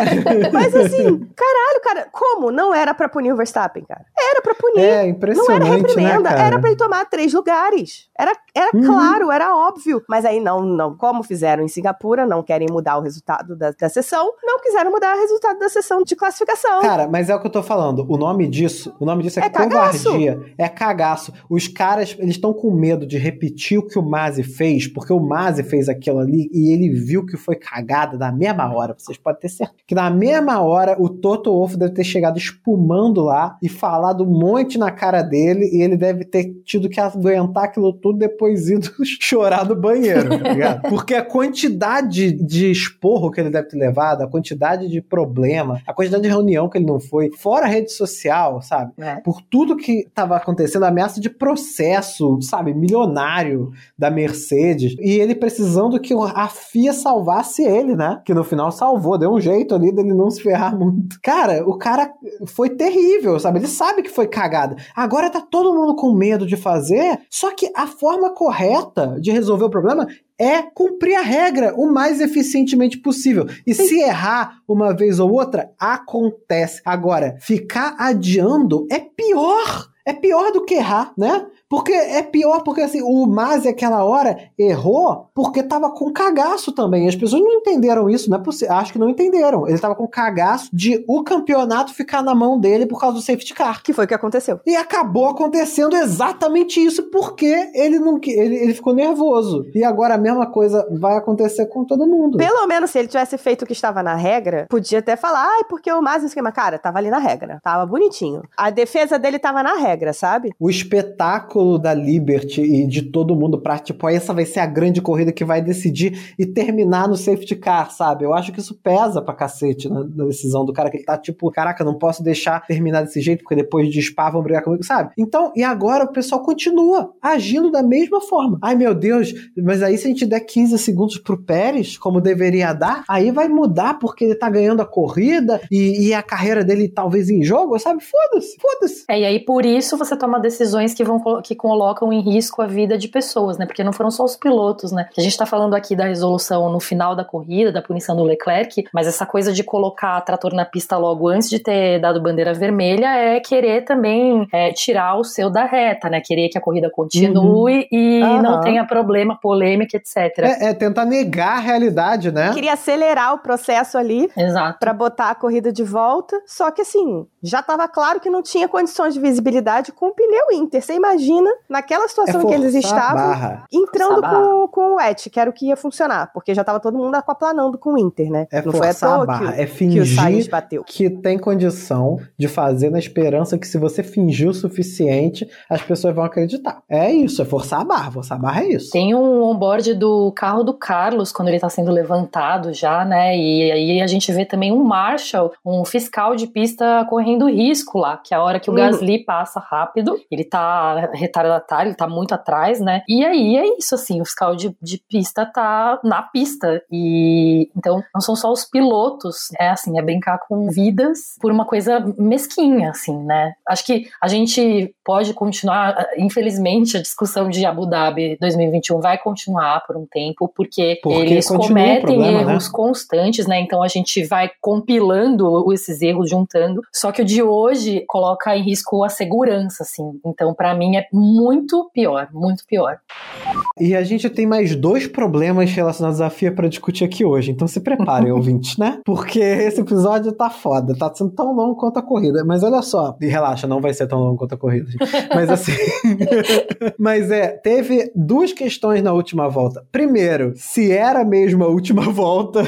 Speaker 4: Mas assim, caralho, cara, como? Não era pra punir o Verstappen, cara. Era pra punir.
Speaker 3: É
Speaker 4: não era
Speaker 3: impressionante,
Speaker 4: reprimenda,
Speaker 3: né,
Speaker 4: era pra ele tomar três lugares. Era, era
Speaker 3: Uhum.
Speaker 4: claro, era óbvio. Mas aí não, não. Como fizeram em Singapura, não querem mudar o resultado da, da sessão, não quiseram mudar o resultado da sessão de classificação.
Speaker 3: Cara, mas é o que eu tô falando. O nome disso, o nome disso é,
Speaker 4: É cagaço.
Speaker 3: covardia, é cagaço. Os caras, eles estão com medo de repetir o que o Mazi fez, porque o Mazi fez aquilo ali e ele viu que foi cagada na mesma hora. Vocês podem ter certeza que na mesma hora o Toto Wolff deve ter chegado espumando lá e falado um monte na cara dele e ele deve ter tido que aguentar aquilo tudo depois ido chorar no banheiro, tá ligado? Porque a quantidade de esporro que ele deve ter levado, a quantidade de problema, a quantidade de reunião que ele não foi, fora a rede social, sabe?
Speaker 5: É.
Speaker 3: Por tudo que estava acontecendo, ameaça de processo, sabe, milionário da Mercedes, e ele precisando que a FIA salvasse ele, né? Que no final salvou, deu um jeito ali dele não se ferrar muito. Cara, o cara foi terrível, sabe? Ele sabe que foi cagada. Agora tá todo mundo com medo de fazer, só que a forma correta de resolver o problema é cumprir a regra o mais eficientemente possível. E se errar uma vez ou outra, acontece. Agora, ficar adiando é pior. É pior do que errar, né? Porque é pior porque assim, o Masi aquela hora errou porque tava com cagaço também. As pessoas não entenderam isso, não é possível. Acho que não entenderam. Ele tava com cagaço de o campeonato ficar na mão dele por causa do safety car.
Speaker 4: Que foi o que aconteceu.
Speaker 3: E acabou acontecendo exatamente isso porque ele não ele, ele ficou nervoso. E agora a mesma coisa vai acontecer com todo mundo.
Speaker 4: Pelo menos se ele tivesse feito o que estava na regra, podia até falar, ai, porque o Masi esquema. Cara, tava ali na regra. Tava bonitinho. A defesa dele tava na regra, sabe?
Speaker 3: O espetáculo da Liberty e de todo mundo pra, tipo, essa vai ser a grande corrida que vai decidir e terminar no safety car, sabe? Eu acho que isso pesa pra cacete na, na decisão do cara, que ele tá tipo, caraca, não posso deixar terminar desse jeito, porque depois de Spa vão brigar comigo, sabe? Então, e agora o pessoal continua agindo da mesma forma. Ai, meu Deus, mas aí se a gente der 15 segundos pro Pérez, como deveria dar, aí vai mudar porque ele tá ganhando a corrida e, e a carreira dele talvez em jogo, sabe? Foda-se, foda-se.
Speaker 5: É, e aí por isso você toma decisões que vão que colocam em risco a vida de pessoas, né? Porque não foram só os pilotos, né? A gente tá falando aqui da resolução no final da corrida, da punição do Leclerc, mas essa coisa de colocar trator na pista logo antes de ter dado bandeira vermelha é querer também é, tirar o seu da reta, né? Querer que a corrida continue e
Speaker 4: Aham.
Speaker 5: não tenha problema, polêmica, etc.
Speaker 3: É, é tentar negar a realidade, né?
Speaker 4: Queria acelerar o processo ali
Speaker 5: Exato.
Speaker 4: pra botar a corrida de volta. Só que assim, já tava claro que não tinha condições de visibilidade com o pneu Inter. Você imagina, naquela situação em que eles estavam, entrando com, com o wet, que era o que ia funcionar. Porque já tava todo mundo aquaplanando com o Inter, né?
Speaker 3: É
Speaker 4: não foi à
Speaker 3: a
Speaker 4: toa
Speaker 3: barra,
Speaker 4: que,
Speaker 3: é
Speaker 4: que o Sainz
Speaker 3: fingir
Speaker 4: bateu.
Speaker 3: que tem condição de fazer na esperança que se você fingir o suficiente, as pessoas vão acreditar. É isso, é forçar a barra. Forçar a barra é isso.
Speaker 5: Tem um onboard do carro do Carlos quando ele tá sendo levantado já, né? E aí a gente vê também um Marshall, um fiscal de pista correndo risco lá, que é a hora que o
Speaker 4: Uhum.
Speaker 5: Gasly passa rápido, ele tá retardatário, ele tá muito atrás, né? E aí é isso, assim, o fiscal de, de pista tá na pista. E então não são só os pilotos, é assim, é brincar com vidas por uma coisa mesquinha, assim, né? Acho que a gente pode continuar, infelizmente, a discussão de Abu Dhabi 2021 vai continuar por um tempo, porque,
Speaker 3: Porque
Speaker 5: eles cometem
Speaker 3: problema,
Speaker 5: erros constantes, né? Então a gente vai compilando esses erros, juntando. Só que o de hoje coloca em risco a segurança, assim. Então, pra mim, é muito pior, muito pior.
Speaker 3: E a gente tem mais dois problemas relacionados à FIA pra discutir aqui hoje. Então se preparem, ouvintes, né? Porque esse episódio tá foda. Tá sendo tão longo quanto a corrida. Mas olha só. E relaxa, não vai ser tão longo quanto a corrida. gente. Mas assim. mas é, teve duas questões na última volta. Primeiro, se era mesmo a última volta.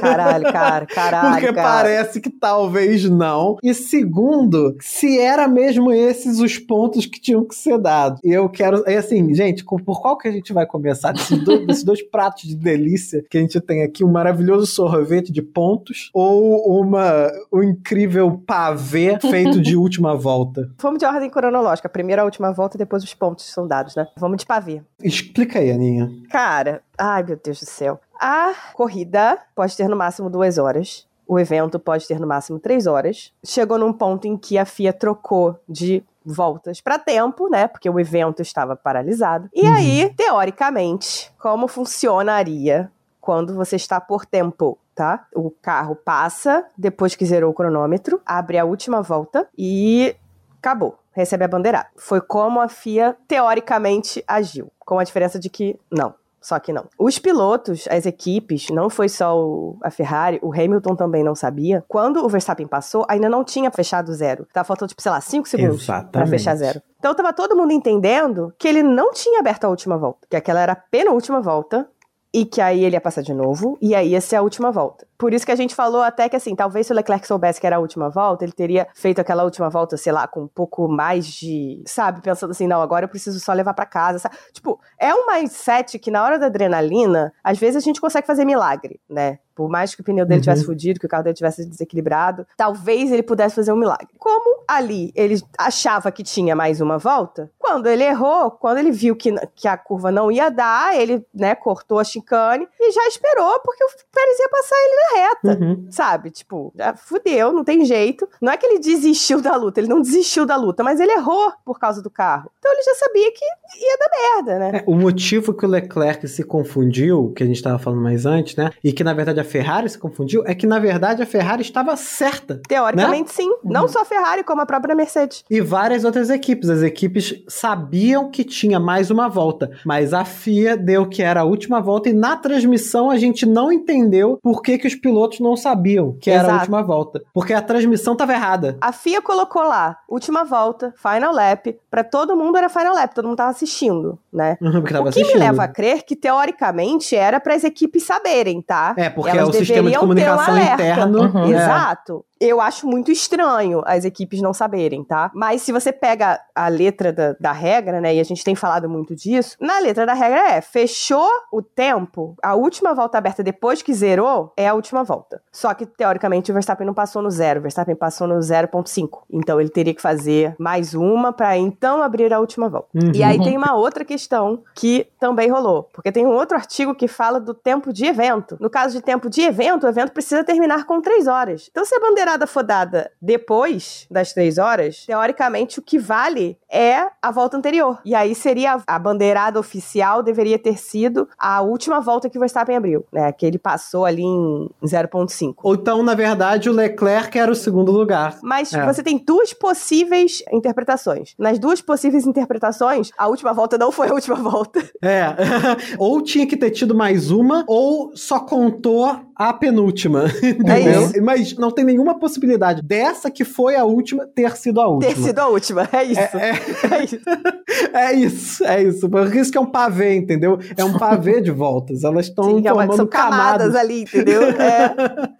Speaker 4: Caralho, cara, caralho.
Speaker 3: Porque
Speaker 4: cara.
Speaker 3: parece que talvez não. E segundo, se era mesmo esses os pontos que tinham que ser dados. E eu quero. É assim, gente, por qual que a gente vai começar? Desses dois, desses dois pratos de delícia que a gente tem aqui: um maravilhoso sorvete de pontos ou uma, um incrível pavê feito de última volta?
Speaker 4: Vamos de ordem cronológica. Primeiro a última volta, depois os pontos são dados, né? Vamos de pavê.
Speaker 3: Explica aí, Aninha.
Speaker 4: Cara, ai meu Deus do céu. A corrida pode ter no máximo duas horas. O evento pode ter no máximo três horas. Chegou num ponto em que a FIA trocou de voltas para tempo, né? Porque o evento estava paralisado. E
Speaker 3: Uhum.
Speaker 4: aí, teoricamente, como funcionaria quando você está por tempo? Tá? O carro passa depois que zerou o cronômetro, abre a última volta e acabou. Recebe a bandeirada. Foi como a FIA teoricamente agiu, com a diferença de que não. Só que não. Os pilotos, as equipes, não foi só o- a Ferrari, o Hamilton também não sabia. Quando o Verstappen passou, ainda não tinha fechado zero. Tava faltando, tipo, sei lá, 5 segundos
Speaker 3: Exatamente.
Speaker 4: fechar zero. Então tava todo mundo entendendo que ele não tinha aberto a última volta. Que aquela era a penúltima volta. E que aí ele ia passar de novo, e aí ia ser a última volta. Por isso que a gente falou até que, assim, talvez se o Leclerc soubesse que era a última volta, ele teria feito aquela última volta, sei lá, com um pouco mais de. Sabe? Pensando assim, não, agora eu preciso só levar pra casa. sabe? Tipo, é um mindset que na hora da adrenalina, às vezes a gente consegue fazer milagre, né? Por mais que o pneu dele
Speaker 3: Uhum.
Speaker 4: tivesse fudido, que o carro dele tivesse desequilibrado, talvez ele pudesse fazer um milagre. Como ali ele achava que tinha mais uma volta, quando ele errou, quando ele viu que, que a curva não ia dar, ele, né, cortou a chicane e já esperou, porque o Pérez ia passar ele na reta.
Speaker 3: Uhum.
Speaker 4: Sabe? Tipo, fudeu, não tem jeito. Não é que ele desistiu da luta, ele não desistiu da luta, mas ele errou por causa do carro. Então ele já sabia que ia dar merda, né?
Speaker 3: É, o motivo que o Leclerc se confundiu, que a gente estava falando mais antes, né? E que na verdade a Ferrari se confundiu, é que na verdade a Ferrari estava certa.
Speaker 4: Teoricamente, sim. Não só a Ferrari, como a própria Mercedes.
Speaker 3: E várias outras equipes. As equipes sabiam que tinha mais uma volta, mas a FIA deu que era a última volta e na transmissão a gente não entendeu por que, que os pilotos não sabiam que era a
Speaker 4: Exato.
Speaker 3: última volta. Porque a transmissão estava errada.
Speaker 4: A FIA colocou lá, última volta, final lap, pra todo mundo era final lap, todo mundo tava assistindo, né?
Speaker 3: Uhum, Porque tava
Speaker 4: o que
Speaker 3: assistindo.
Speaker 4: me leva a crer que, teoricamente, era para as equipes saberem, tá?
Speaker 3: É, porque é o sistema de
Speaker 4: um
Speaker 3: comunicação
Speaker 4: alerta.
Speaker 3: interno.
Speaker 5: Uhum.
Speaker 3: é.
Speaker 4: Exato. Eu acho muito estranho as equipes não saberem, tá? Mas se você pega a letra da, da regra, né? E a gente tem falado muito disso, na letra da regra é: fechou o tempo, a última volta aberta depois que zerou é a última volta. Só que, teoricamente, o Verstappen não passou no zero, o Verstappen passou no 0,5. Então ele teria que fazer mais uma para então abrir a última volta.
Speaker 3: Uhum.
Speaker 4: E aí tem uma outra questão que também rolou, porque tem um outro artigo que fala do tempo de evento. No caso de tempo de evento, o evento precisa terminar com três horas. Então, se a bandeirada for dada depois das três horas, teoricamente o que vale é a volta anterior. E aí seria a- bandeirada oficial deveria ter sido a última volta que o Verstappen abriu, né? Que ele passou ali em 0.5.
Speaker 3: Ou então, na verdade, o Leclerc era o segundo lugar.
Speaker 4: Mas
Speaker 3: É.
Speaker 4: você tem duas possíveis interpretações. Nas duas possíveis interpretações, a última volta não foi a última volta.
Speaker 3: É. ou tinha que ter tido mais uma, ou só contou a penúltima. Entendeu?
Speaker 4: isso.
Speaker 3: Mas não tem nenhuma possibilidade dessa que foi a última ter sido a última.
Speaker 4: Ter sido a última. É isso.
Speaker 3: É,
Speaker 4: É isso.
Speaker 3: é isso, é isso. Por isso que é um pavê, entendeu? É um pavê de voltas. Elas estão
Speaker 4: Sim, é são camadas, ali, entendeu?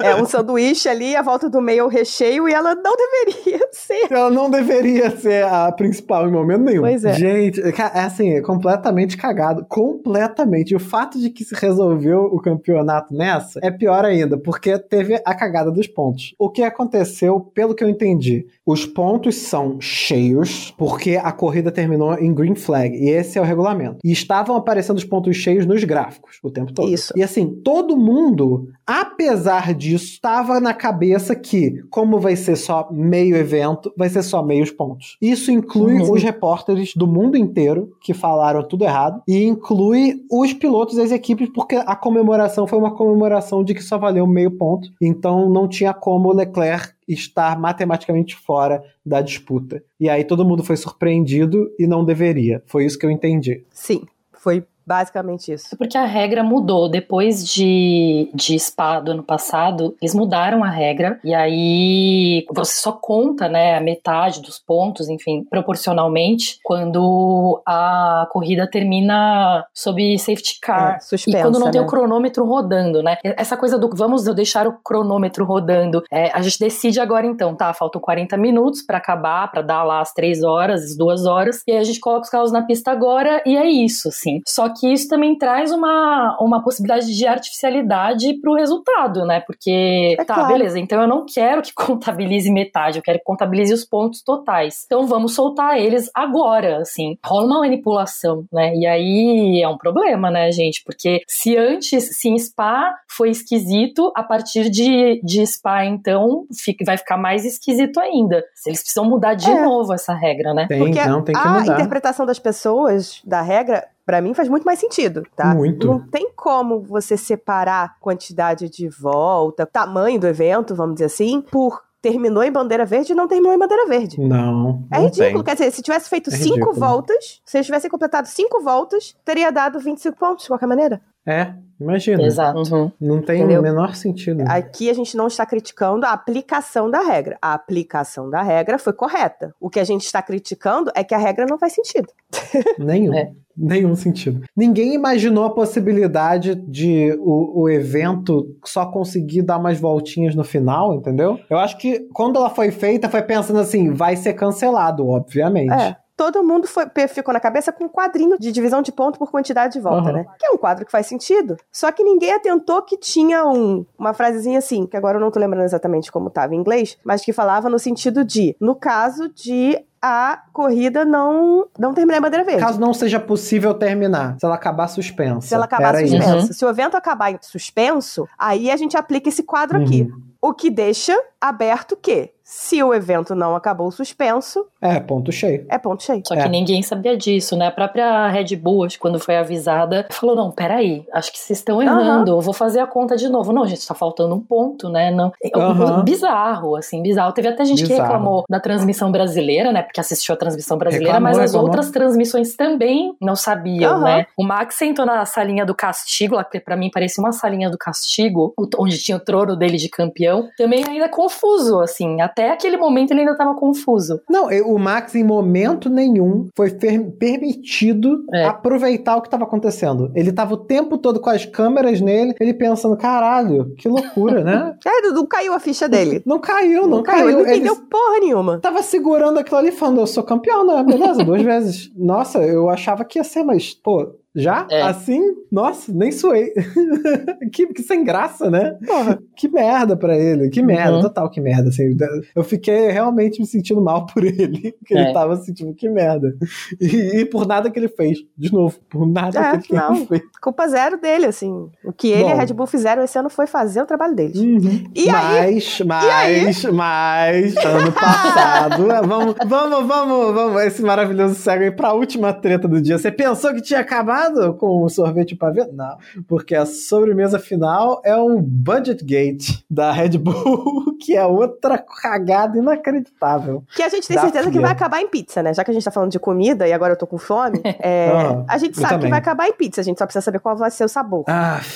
Speaker 4: É, é um sanduíche ali, a volta do meio é o recheio, e ela não deveria ser.
Speaker 3: Ela não deveria ser a principal em momento nenhum.
Speaker 4: Pois é.
Speaker 3: Gente, é assim, é completamente cagado. Completamente. E o fato de que se resolveu o campeonato nessa é pior ainda, porque teve a cagada dos pontos. O que aconteceu, pelo que eu entendi, os pontos são cheios, porque a corrida terminou em green flag, e esse é o regulamento. E estavam aparecendo os pontos cheios nos gráficos o tempo todo.
Speaker 4: Isso.
Speaker 3: E assim, todo mundo, apesar disso, estava na cabeça que, como vai ser só meio evento, vai ser só meios pontos. Isso inclui
Speaker 5: Uhum.
Speaker 3: os repórteres do mundo inteiro que falaram tudo errado, e inclui os pilotos das equipes, porque a comemoração foi uma comemoração de que só valeu meio ponto, então não tinha como o Leclerc estar matematicamente fora da disputa. E aí todo mundo foi surpreendido e não deveria. Foi isso que eu entendi.
Speaker 4: Sim, foi basicamente isso.
Speaker 5: É porque a regra mudou. Depois de, de Spa do ano passado, eles mudaram a regra. E aí você só conta, né, a metade dos pontos, enfim, proporcionalmente, quando a corrida termina sob safety car.
Speaker 4: É, suspensa,
Speaker 5: e quando não tem
Speaker 4: né?
Speaker 5: o cronômetro rodando, né? Essa coisa do vamos deixar o cronômetro rodando. É, a gente decide agora então, tá? Faltam 40 minutos pra acabar, pra dar lá as 3 horas, as 2 horas. E aí a gente coloca os carros na pista agora e é isso, assim. Só que isso também traz uma, uma possibilidade de artificialidade pro resultado, né? Porque,
Speaker 4: É
Speaker 5: tá,
Speaker 4: claro.
Speaker 5: beleza, então eu não quero que contabilize metade, eu quero que contabilize os pontos totais. Então vamos soltar eles agora, assim. Rola uma manipulação, né? E aí é um problema, né, gente? Porque se antes, se em Spa foi esquisito, a partir de, de Spa, então, fica, vai ficar mais esquisito ainda. Se eles precisam mudar de
Speaker 4: É.
Speaker 5: novo essa regra, né?
Speaker 3: Tem,
Speaker 4: Porque
Speaker 3: não, tem que
Speaker 4: a
Speaker 3: mudar.
Speaker 4: interpretação das pessoas da regra, pra mim, faz muito mais sentido, tá?
Speaker 3: Muito.
Speaker 4: Não tem como você separar quantidade de volta, tamanho do evento, vamos dizer assim, por terminou em bandeira verde e não terminou em bandeira verde.
Speaker 3: Não.
Speaker 4: É
Speaker 3: não
Speaker 4: ridículo.
Speaker 3: tem.
Speaker 4: Quer dizer, se tivesse feito
Speaker 3: É
Speaker 4: cinco
Speaker 3: ridículo.
Speaker 4: voltas, se eles tivessem completado cinco voltas, teria dado 25 pontos, de qualquer maneira.
Speaker 3: É, imagina.
Speaker 5: Exato.
Speaker 4: Uhum.
Speaker 3: Não tem
Speaker 4: Entendeu?
Speaker 3: o menor sentido.
Speaker 4: Aqui a gente não está criticando a aplicação da regra. A aplicação da regra foi correta. O que a gente está criticando é que a regra não faz sentido.
Speaker 3: Nenhum.
Speaker 5: É.
Speaker 3: Nenhum sentido. Ninguém imaginou a possibilidade de o, o evento só conseguir dar umas voltinhas no final, entendeu? Eu acho que quando ela foi feita, foi pensando assim, vai ser cancelado, obviamente.
Speaker 4: É. Todo mundo foi- ficou na cabeça com um quadrinho de divisão de ponto por quantidade de volta,
Speaker 3: Uhum.
Speaker 4: né? Que é um quadro que faz sentido. Só que ninguém atentou que tinha um, uma frasezinha assim, que agora eu não tô lembrando exatamente como estava em inglês, mas que falava no sentido de, no caso de a corrida não, não terminar em bandeira verde.
Speaker 3: Caso não seja possível terminar, se ela acabar suspensa.
Speaker 4: Se ela acabar
Speaker 3: Era isso.
Speaker 4: suspensa. Se o evento acabar em suspenso, aí a gente aplica esse quadro aqui.
Speaker 3: Uhum.
Speaker 4: O que deixa aberto que, se o evento não acabou suspenso,
Speaker 3: É, ponto cheio.
Speaker 4: é ponto cheio.
Speaker 5: Só que
Speaker 3: É.
Speaker 5: ninguém sabia disso, né? A própria Red Bull, acho que quando foi avisada, falou: não, peraí, acho que vocês estão errando, eu vou fazer a conta de novo. Não, gente, tá faltando um ponto, né? Não. É um-
Speaker 3: Aham.
Speaker 5: Bizarro, assim, bizarro. Teve até gente que
Speaker 3: Bizarro.
Speaker 5: reclamou da transmissão brasileira, né? Porque assistiu a transmissão brasileira,
Speaker 3: Reclamou,
Speaker 5: mas as
Speaker 3: reclamou.
Speaker 5: outras transmissões também não sabiam,
Speaker 4: Aham.
Speaker 5: né? O Max sentou na salinha do castigo, lá que pra mim parecia uma salinha do castigo, o- onde tinha o trono dele de campeão, também ainda confuso, assim. Até aquele momento ele ainda tava confuso.
Speaker 3: Não, o Max em momento nenhum foi permitido
Speaker 5: É.
Speaker 3: aproveitar o que estava acontecendo. Ele tava o tempo todo com as câmeras nele, ele pensando, caralho, que loucura, né?
Speaker 4: É, não caiu a ficha dele.
Speaker 3: Não caiu, não, caiu.
Speaker 4: Ele não
Speaker 3: Ele
Speaker 4: entendeu porra nenhuma.
Speaker 3: tava segurando aquilo ali falando, eu sou campeão, né? Beleza, duas vezes. Nossa, eu achava que ia ser, mas, pô, já?
Speaker 5: É.
Speaker 3: Assim? Nossa, nem suei. que, que sem graça, né?
Speaker 4: Porra.
Speaker 3: Que merda pra ele, que merda,
Speaker 5: Uhum.
Speaker 3: total que merda. Assim, eu fiquei realmente me sentindo mal por ele, que ele
Speaker 5: É.
Speaker 3: tava sentindo que merda. E, e por nada que ele fez, de novo, por nada
Speaker 4: É,
Speaker 3: que ele
Speaker 4: não.
Speaker 3: fez.
Speaker 4: Culpa zero dele, assim. O que ele e a
Speaker 3: Bom.
Speaker 4: Red Bull fizeram esse ano foi fazer o trabalho deles.
Speaker 3: Uhum.
Speaker 4: E aí?
Speaker 3: mas, mas, mas, ano passado, vamos, vamos, vamos, vamos, esse maravilhoso segue aí pra última treta do dia. Você pensou que tinha acabado com o sorvete ver? Não, porque a sobremesa final é um Budget Gate da Red Bull, que é outra cagada inacreditável.
Speaker 4: Que a gente tem certeza que vai acabar em pizza, né? Já que a gente tá falando de comida e agora eu tô com fome, é,
Speaker 3: Aham,
Speaker 4: a gente sabe
Speaker 3: também.
Speaker 4: que vai acabar em pizza, a gente só precisa saber qual vai ser o sabor.
Speaker 3: Ah.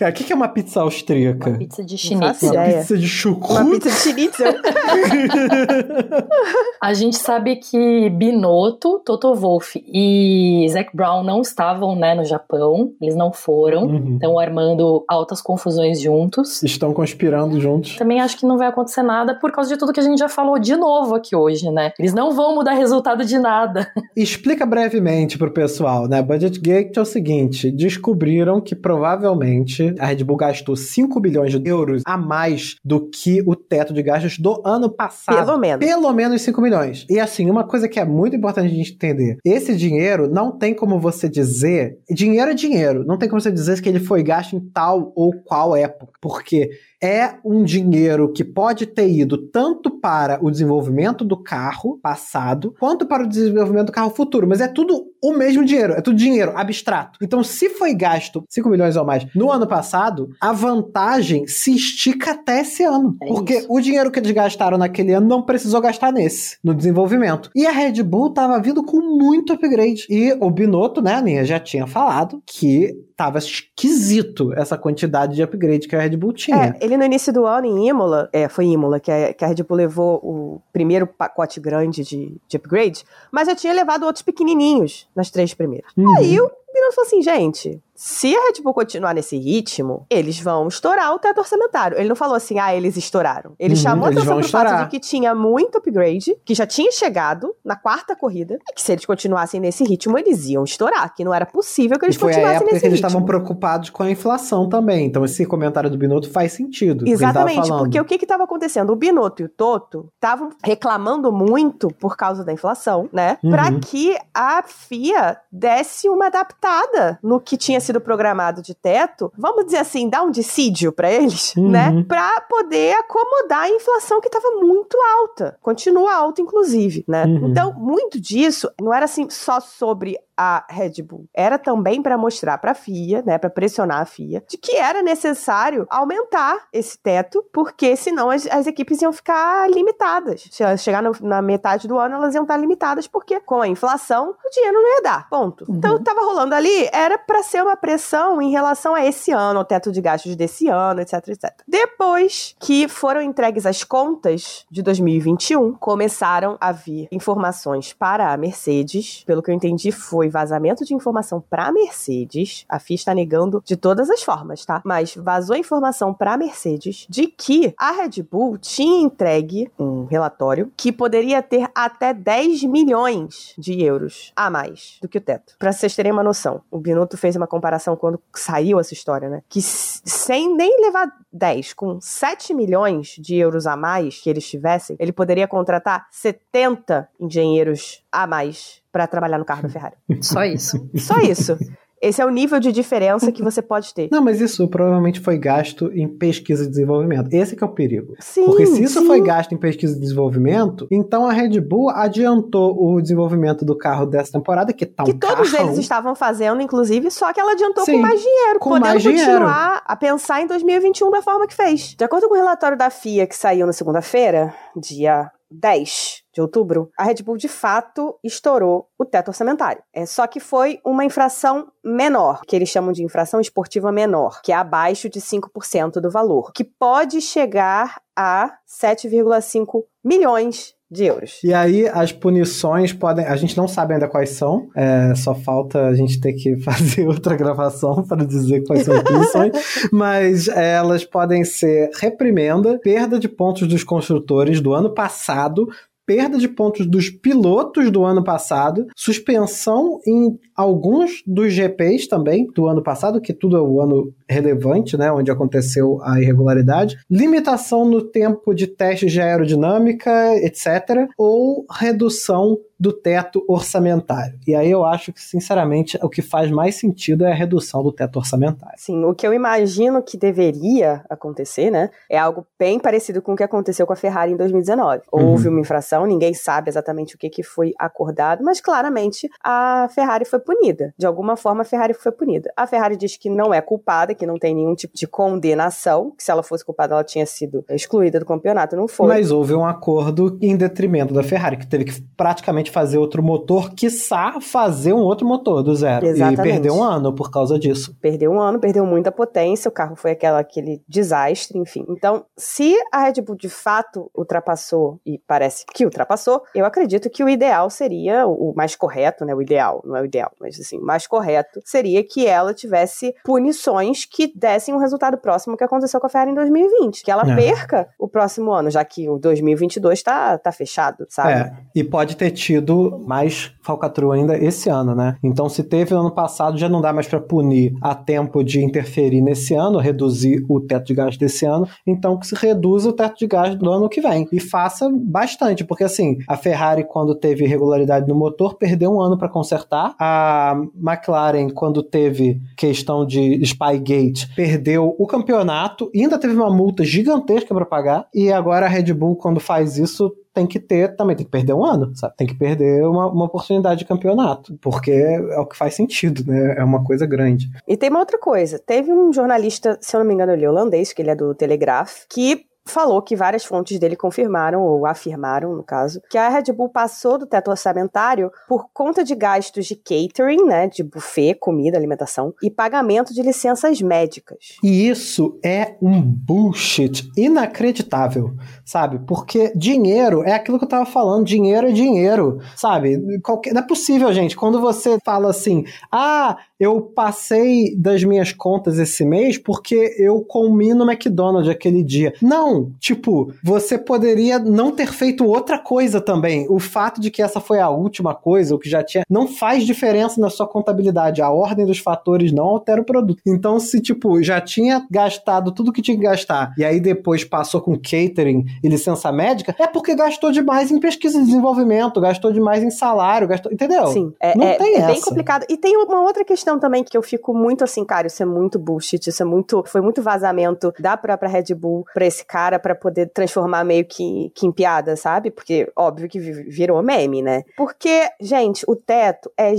Speaker 3: Cara, o que que é uma pizza austríaca?
Speaker 5: Pizza de chinês.
Speaker 3: Uma pizza de chucrute?
Speaker 4: Uma pizza de schnitzel.
Speaker 5: A gente sabe que Binotto, Toto Wolff e Zac Brown não estavam né, no Japão, eles não foram,
Speaker 3: Uhum.
Speaker 5: estão armando altas confusões juntos.
Speaker 3: Estão conspirando juntos.
Speaker 5: Também acho que não vai acontecer nada por causa de tudo que a gente já falou de novo aqui hoje, né? Eles não vão mudar resultado de nada.
Speaker 3: Explica brevemente pro pessoal, né? Budget Gate é o seguinte: descobriram que provavelmente a Red Bull gastou 5 bilhões de euros a mais do que o teto de gastos do ano passado.
Speaker 4: Pelo menos.
Speaker 3: Pelo menos 5 milhões. E assim, uma coisa que é muito importante a gente entender: esse dinheiro não tem como você dizer. Dinheiro é dinheiro. Não tem como você dizer que ele foi gasto em tal ou qual época. Porque é um dinheiro que pode ter ido tanto para o desenvolvimento do carro passado, quanto para o desenvolvimento do carro futuro. Mas é tudo o mesmo dinheiro, é tudo dinheiro abstrato. Então, se foi gasto 5 milhões ou mais no ano passado, a vantagem se estica até esse ano.
Speaker 5: É
Speaker 3: porque
Speaker 5: isso.
Speaker 3: o dinheiro que eles gastaram naquele ano não precisou gastar nesse, no desenvolvimento. E a Red Bull tava vindo com muito upgrade. E o Binotto, né, Aninha, já tinha falado que tava esquisito essa quantidade de upgrade que a Red Bull tinha.
Speaker 4: É, ele no início do ano em Imola, é, foi em Imola que a, que a Red Bull levou o primeiro pacote grande de, de upgrade, mas já tinha levado outros pequenininhos nas três primeiras.
Speaker 3: Uhum.
Speaker 4: Aí o Binotto falou assim, gente, se a Red Bull continuar nesse ritmo, eles vão estourar o teto orçamentário. Ele não falou assim, ah, eles estouraram. Ele
Speaker 3: Uhum,
Speaker 4: chamou a atenção pro fato
Speaker 3: estourar.
Speaker 4: de que tinha muito upgrade, que já tinha chegado na quarta corrida, e que se eles continuassem nesse ritmo, eles iam estourar, que não era possível que eles
Speaker 3: foi a
Speaker 4: continuassem
Speaker 3: época
Speaker 4: nesse
Speaker 3: que eles
Speaker 4: ritmo.
Speaker 3: estavam preocupados com a inflação também. Então esse comentário do Binotto faz sentido.
Speaker 4: Exatamente, porque o que estava acontecendo? O Binotto e o Toto estavam reclamando muito por causa da inflação, né?
Speaker 3: Uhum.
Speaker 4: Pra que a FIA desse uma adaptada no que tinha sido programado de teto, vamos dizer assim, dar um dissídio pra eles,
Speaker 3: Uhum.
Speaker 4: né? Pra poder acomodar a inflação que estava muito alta. Continua alta, inclusive, né?
Speaker 3: Uhum.
Speaker 4: Então, muito disso não era assim só sobre a Red Bull. Era também para mostrar para a FIA, né, para pressionar a FIA, de que era necessário aumentar esse teto, porque senão as, as equipes iam ficar limitadas. Se elas chegar no- na metade do ano, elas iam estar limitadas, porque com a inflação, o dinheiro não ia dar. Ponto. Então, o que estava rolando ali era para ser uma pressão em relação a esse ano, ao teto de gastos desse ano, etc, etc. Depois que foram entregues as contas de 2021, começaram a vir informações para a Mercedes. Pelo que eu entendi, foi vazamento de informação para Mercedes. A FIA está negando de todas as formas, tá? Mas vazou informação para Mercedes de que a Red Bull tinha entregue um relatório que poderia ter até 10 milhões de euros a mais do que o teto. Para vocês terem uma noção, o Binotto fez uma comparação quando saiu essa história, né? Que sem nem levar 10, com 7 milhões de euros a mais que eles tivessem, ele poderia contratar 70 engenheiros a mais para trabalhar no carro da Ferrari.
Speaker 5: Só isso.
Speaker 4: Só isso. Esse é o nível de diferença que você pode ter.
Speaker 3: Não, mas isso provavelmente foi gasto em pesquisa e desenvolvimento. Esse que é o perigo.
Speaker 4: Sim,
Speaker 3: Porque se isso
Speaker 4: sim.
Speaker 3: foi gasto em pesquisa e desenvolvimento, então a Red Bull adiantou o desenvolvimento do carro dessa temporada, que tá um
Speaker 4: que todos
Speaker 3: carrão.
Speaker 4: eles estavam fazendo, inclusive, só que ela adiantou
Speaker 3: Sim,
Speaker 4: com mais dinheiro,
Speaker 3: com
Speaker 4: podendo
Speaker 3: mais dinheiro.
Speaker 4: continuar a pensar em 2021 da forma que fez. De acordo com o relatório da FIA que saiu na segunda-feira, dia 10 de outubro, a Red Bull de fato estourou o teto orçamentário. É só que foi uma infração menor, que eles chamam de infração esportiva menor, que é abaixo de 5% do valor, que pode chegar a 7,5 milhões de euros.
Speaker 3: E aí as punições podem. A gente não sabe ainda quais são. é, só falta a gente ter que fazer outra gravação para dizer quais são as punições. mas elas podem ser reprimenda, perda de pontos dos construtores do ano passado. Perda de pontos dos pilotos do ano passado, suspensão em alguns dos GPs também do ano passado, que tudo é o ano relevante, né, onde aconteceu a irregularidade, limitação no tempo de testes de aerodinâmica, etc., ou redução do teto orçamentário. E aí eu acho que, sinceramente, o que faz mais sentido é a redução do teto orçamentário.
Speaker 4: Sim, o que eu imagino que deveria acontecer, né, é algo bem parecido com o que aconteceu com a Ferrari em 2019. Houve uma infração, ninguém sabe exatamente o que, que foi acordado, mas claramente a Ferrari foi punida. De alguma forma, a Ferrari foi punida. A Ferrari diz que não é culpada, que não tem nenhum tipo de condenação, que se ela fosse culpada, ela tinha sido excluída do campeonato, não foi.
Speaker 3: Mas houve um acordo em detrimento da Ferrari, que teve que praticamente fazer outro motor, quiçá fazer um outro motor do zero.
Speaker 4: Exatamente.
Speaker 3: E perdeu um ano por causa disso.
Speaker 4: Perdeu um ano, perdeu muita potência, o carro foi aquela, aquele desastre, enfim. Então, se a Red Bull de fato ultrapassou, e parece que ultrapassou, eu acredito que o ideal seria o mais correto, né? O ideal, não é o ideal. Mas assim, o mais correto seria que ela tivesse punições que dessem um resultado próximo que aconteceu com a Ferrari em 2020, que ela
Speaker 3: É.
Speaker 4: perca o próximo ano, já que o 2022 tá, tá fechado, sabe?
Speaker 3: É, e pode ter tido mais falcatrua ainda esse ano, né? Então, se teve no ano passado, já não dá mais pra punir a tempo de interferir nesse ano, reduzir o teto de gás desse ano. Então, que se reduza o teto de gás do ano que vem. E faça bastante, porque assim, a Ferrari, quando teve irregularidade no motor, perdeu um ano pra consertar. A McLaren, quando teve questão de Spygate, perdeu o campeonato ainda teve uma multa gigantesca pra pagar. E agora a Red Bull, quando faz isso, tem que ter, também tem que perder um ano, sabe? Tem que perder uma, uma oportunidade de campeonato, porque é o que faz sentido, né? É uma coisa grande.
Speaker 4: E tem uma outra coisa. Teve um jornalista, se eu não me engano, ele é holandês, que ele é do Telegraph, que falou que várias fontes dele confirmaram, ou afirmaram, no caso, que a Red Bull passou do teto orçamentário por conta de gastos de catering, né, de buffet, comida, alimentação, e pagamento de licenças médicas.
Speaker 3: E isso é um bullshit inacreditável, sabe? Porque dinheiro é aquilo que eu tava falando, dinheiro é dinheiro, sabe? Qualquer... Não é possível, gente, quando você fala assim, ah, eu passei das minhas contas esse mês porque eu comi no McDonald's aquele dia. Não, tipo, você poderia não ter feito outra coisa também. O fato de que essa foi a última coisa, o que já tinha, não faz diferença na sua contabilidade. A ordem dos fatores não altera o produto. Então, se, tipo, já tinha gastado tudo que tinha que gastar e aí depois passou com catering e licença médica, é porque gastou demais em pesquisa e desenvolvimento, gastou demais em salário, gastou. Entendeu?
Speaker 4: Sim, é,
Speaker 3: Não
Speaker 4: é-
Speaker 3: tem
Speaker 4: é bem
Speaker 3: essa.
Speaker 4: complicado. E tem uma outra questão também que eu fico muito assim, cara, isso é muito bullshit, isso é muito, foi muito vazamento da própria Red Bull pra esse cara pra poder transformar meio que, que em piada, sabe? Porque óbvio que vi- virou meme, né? Porque, gente, o teto é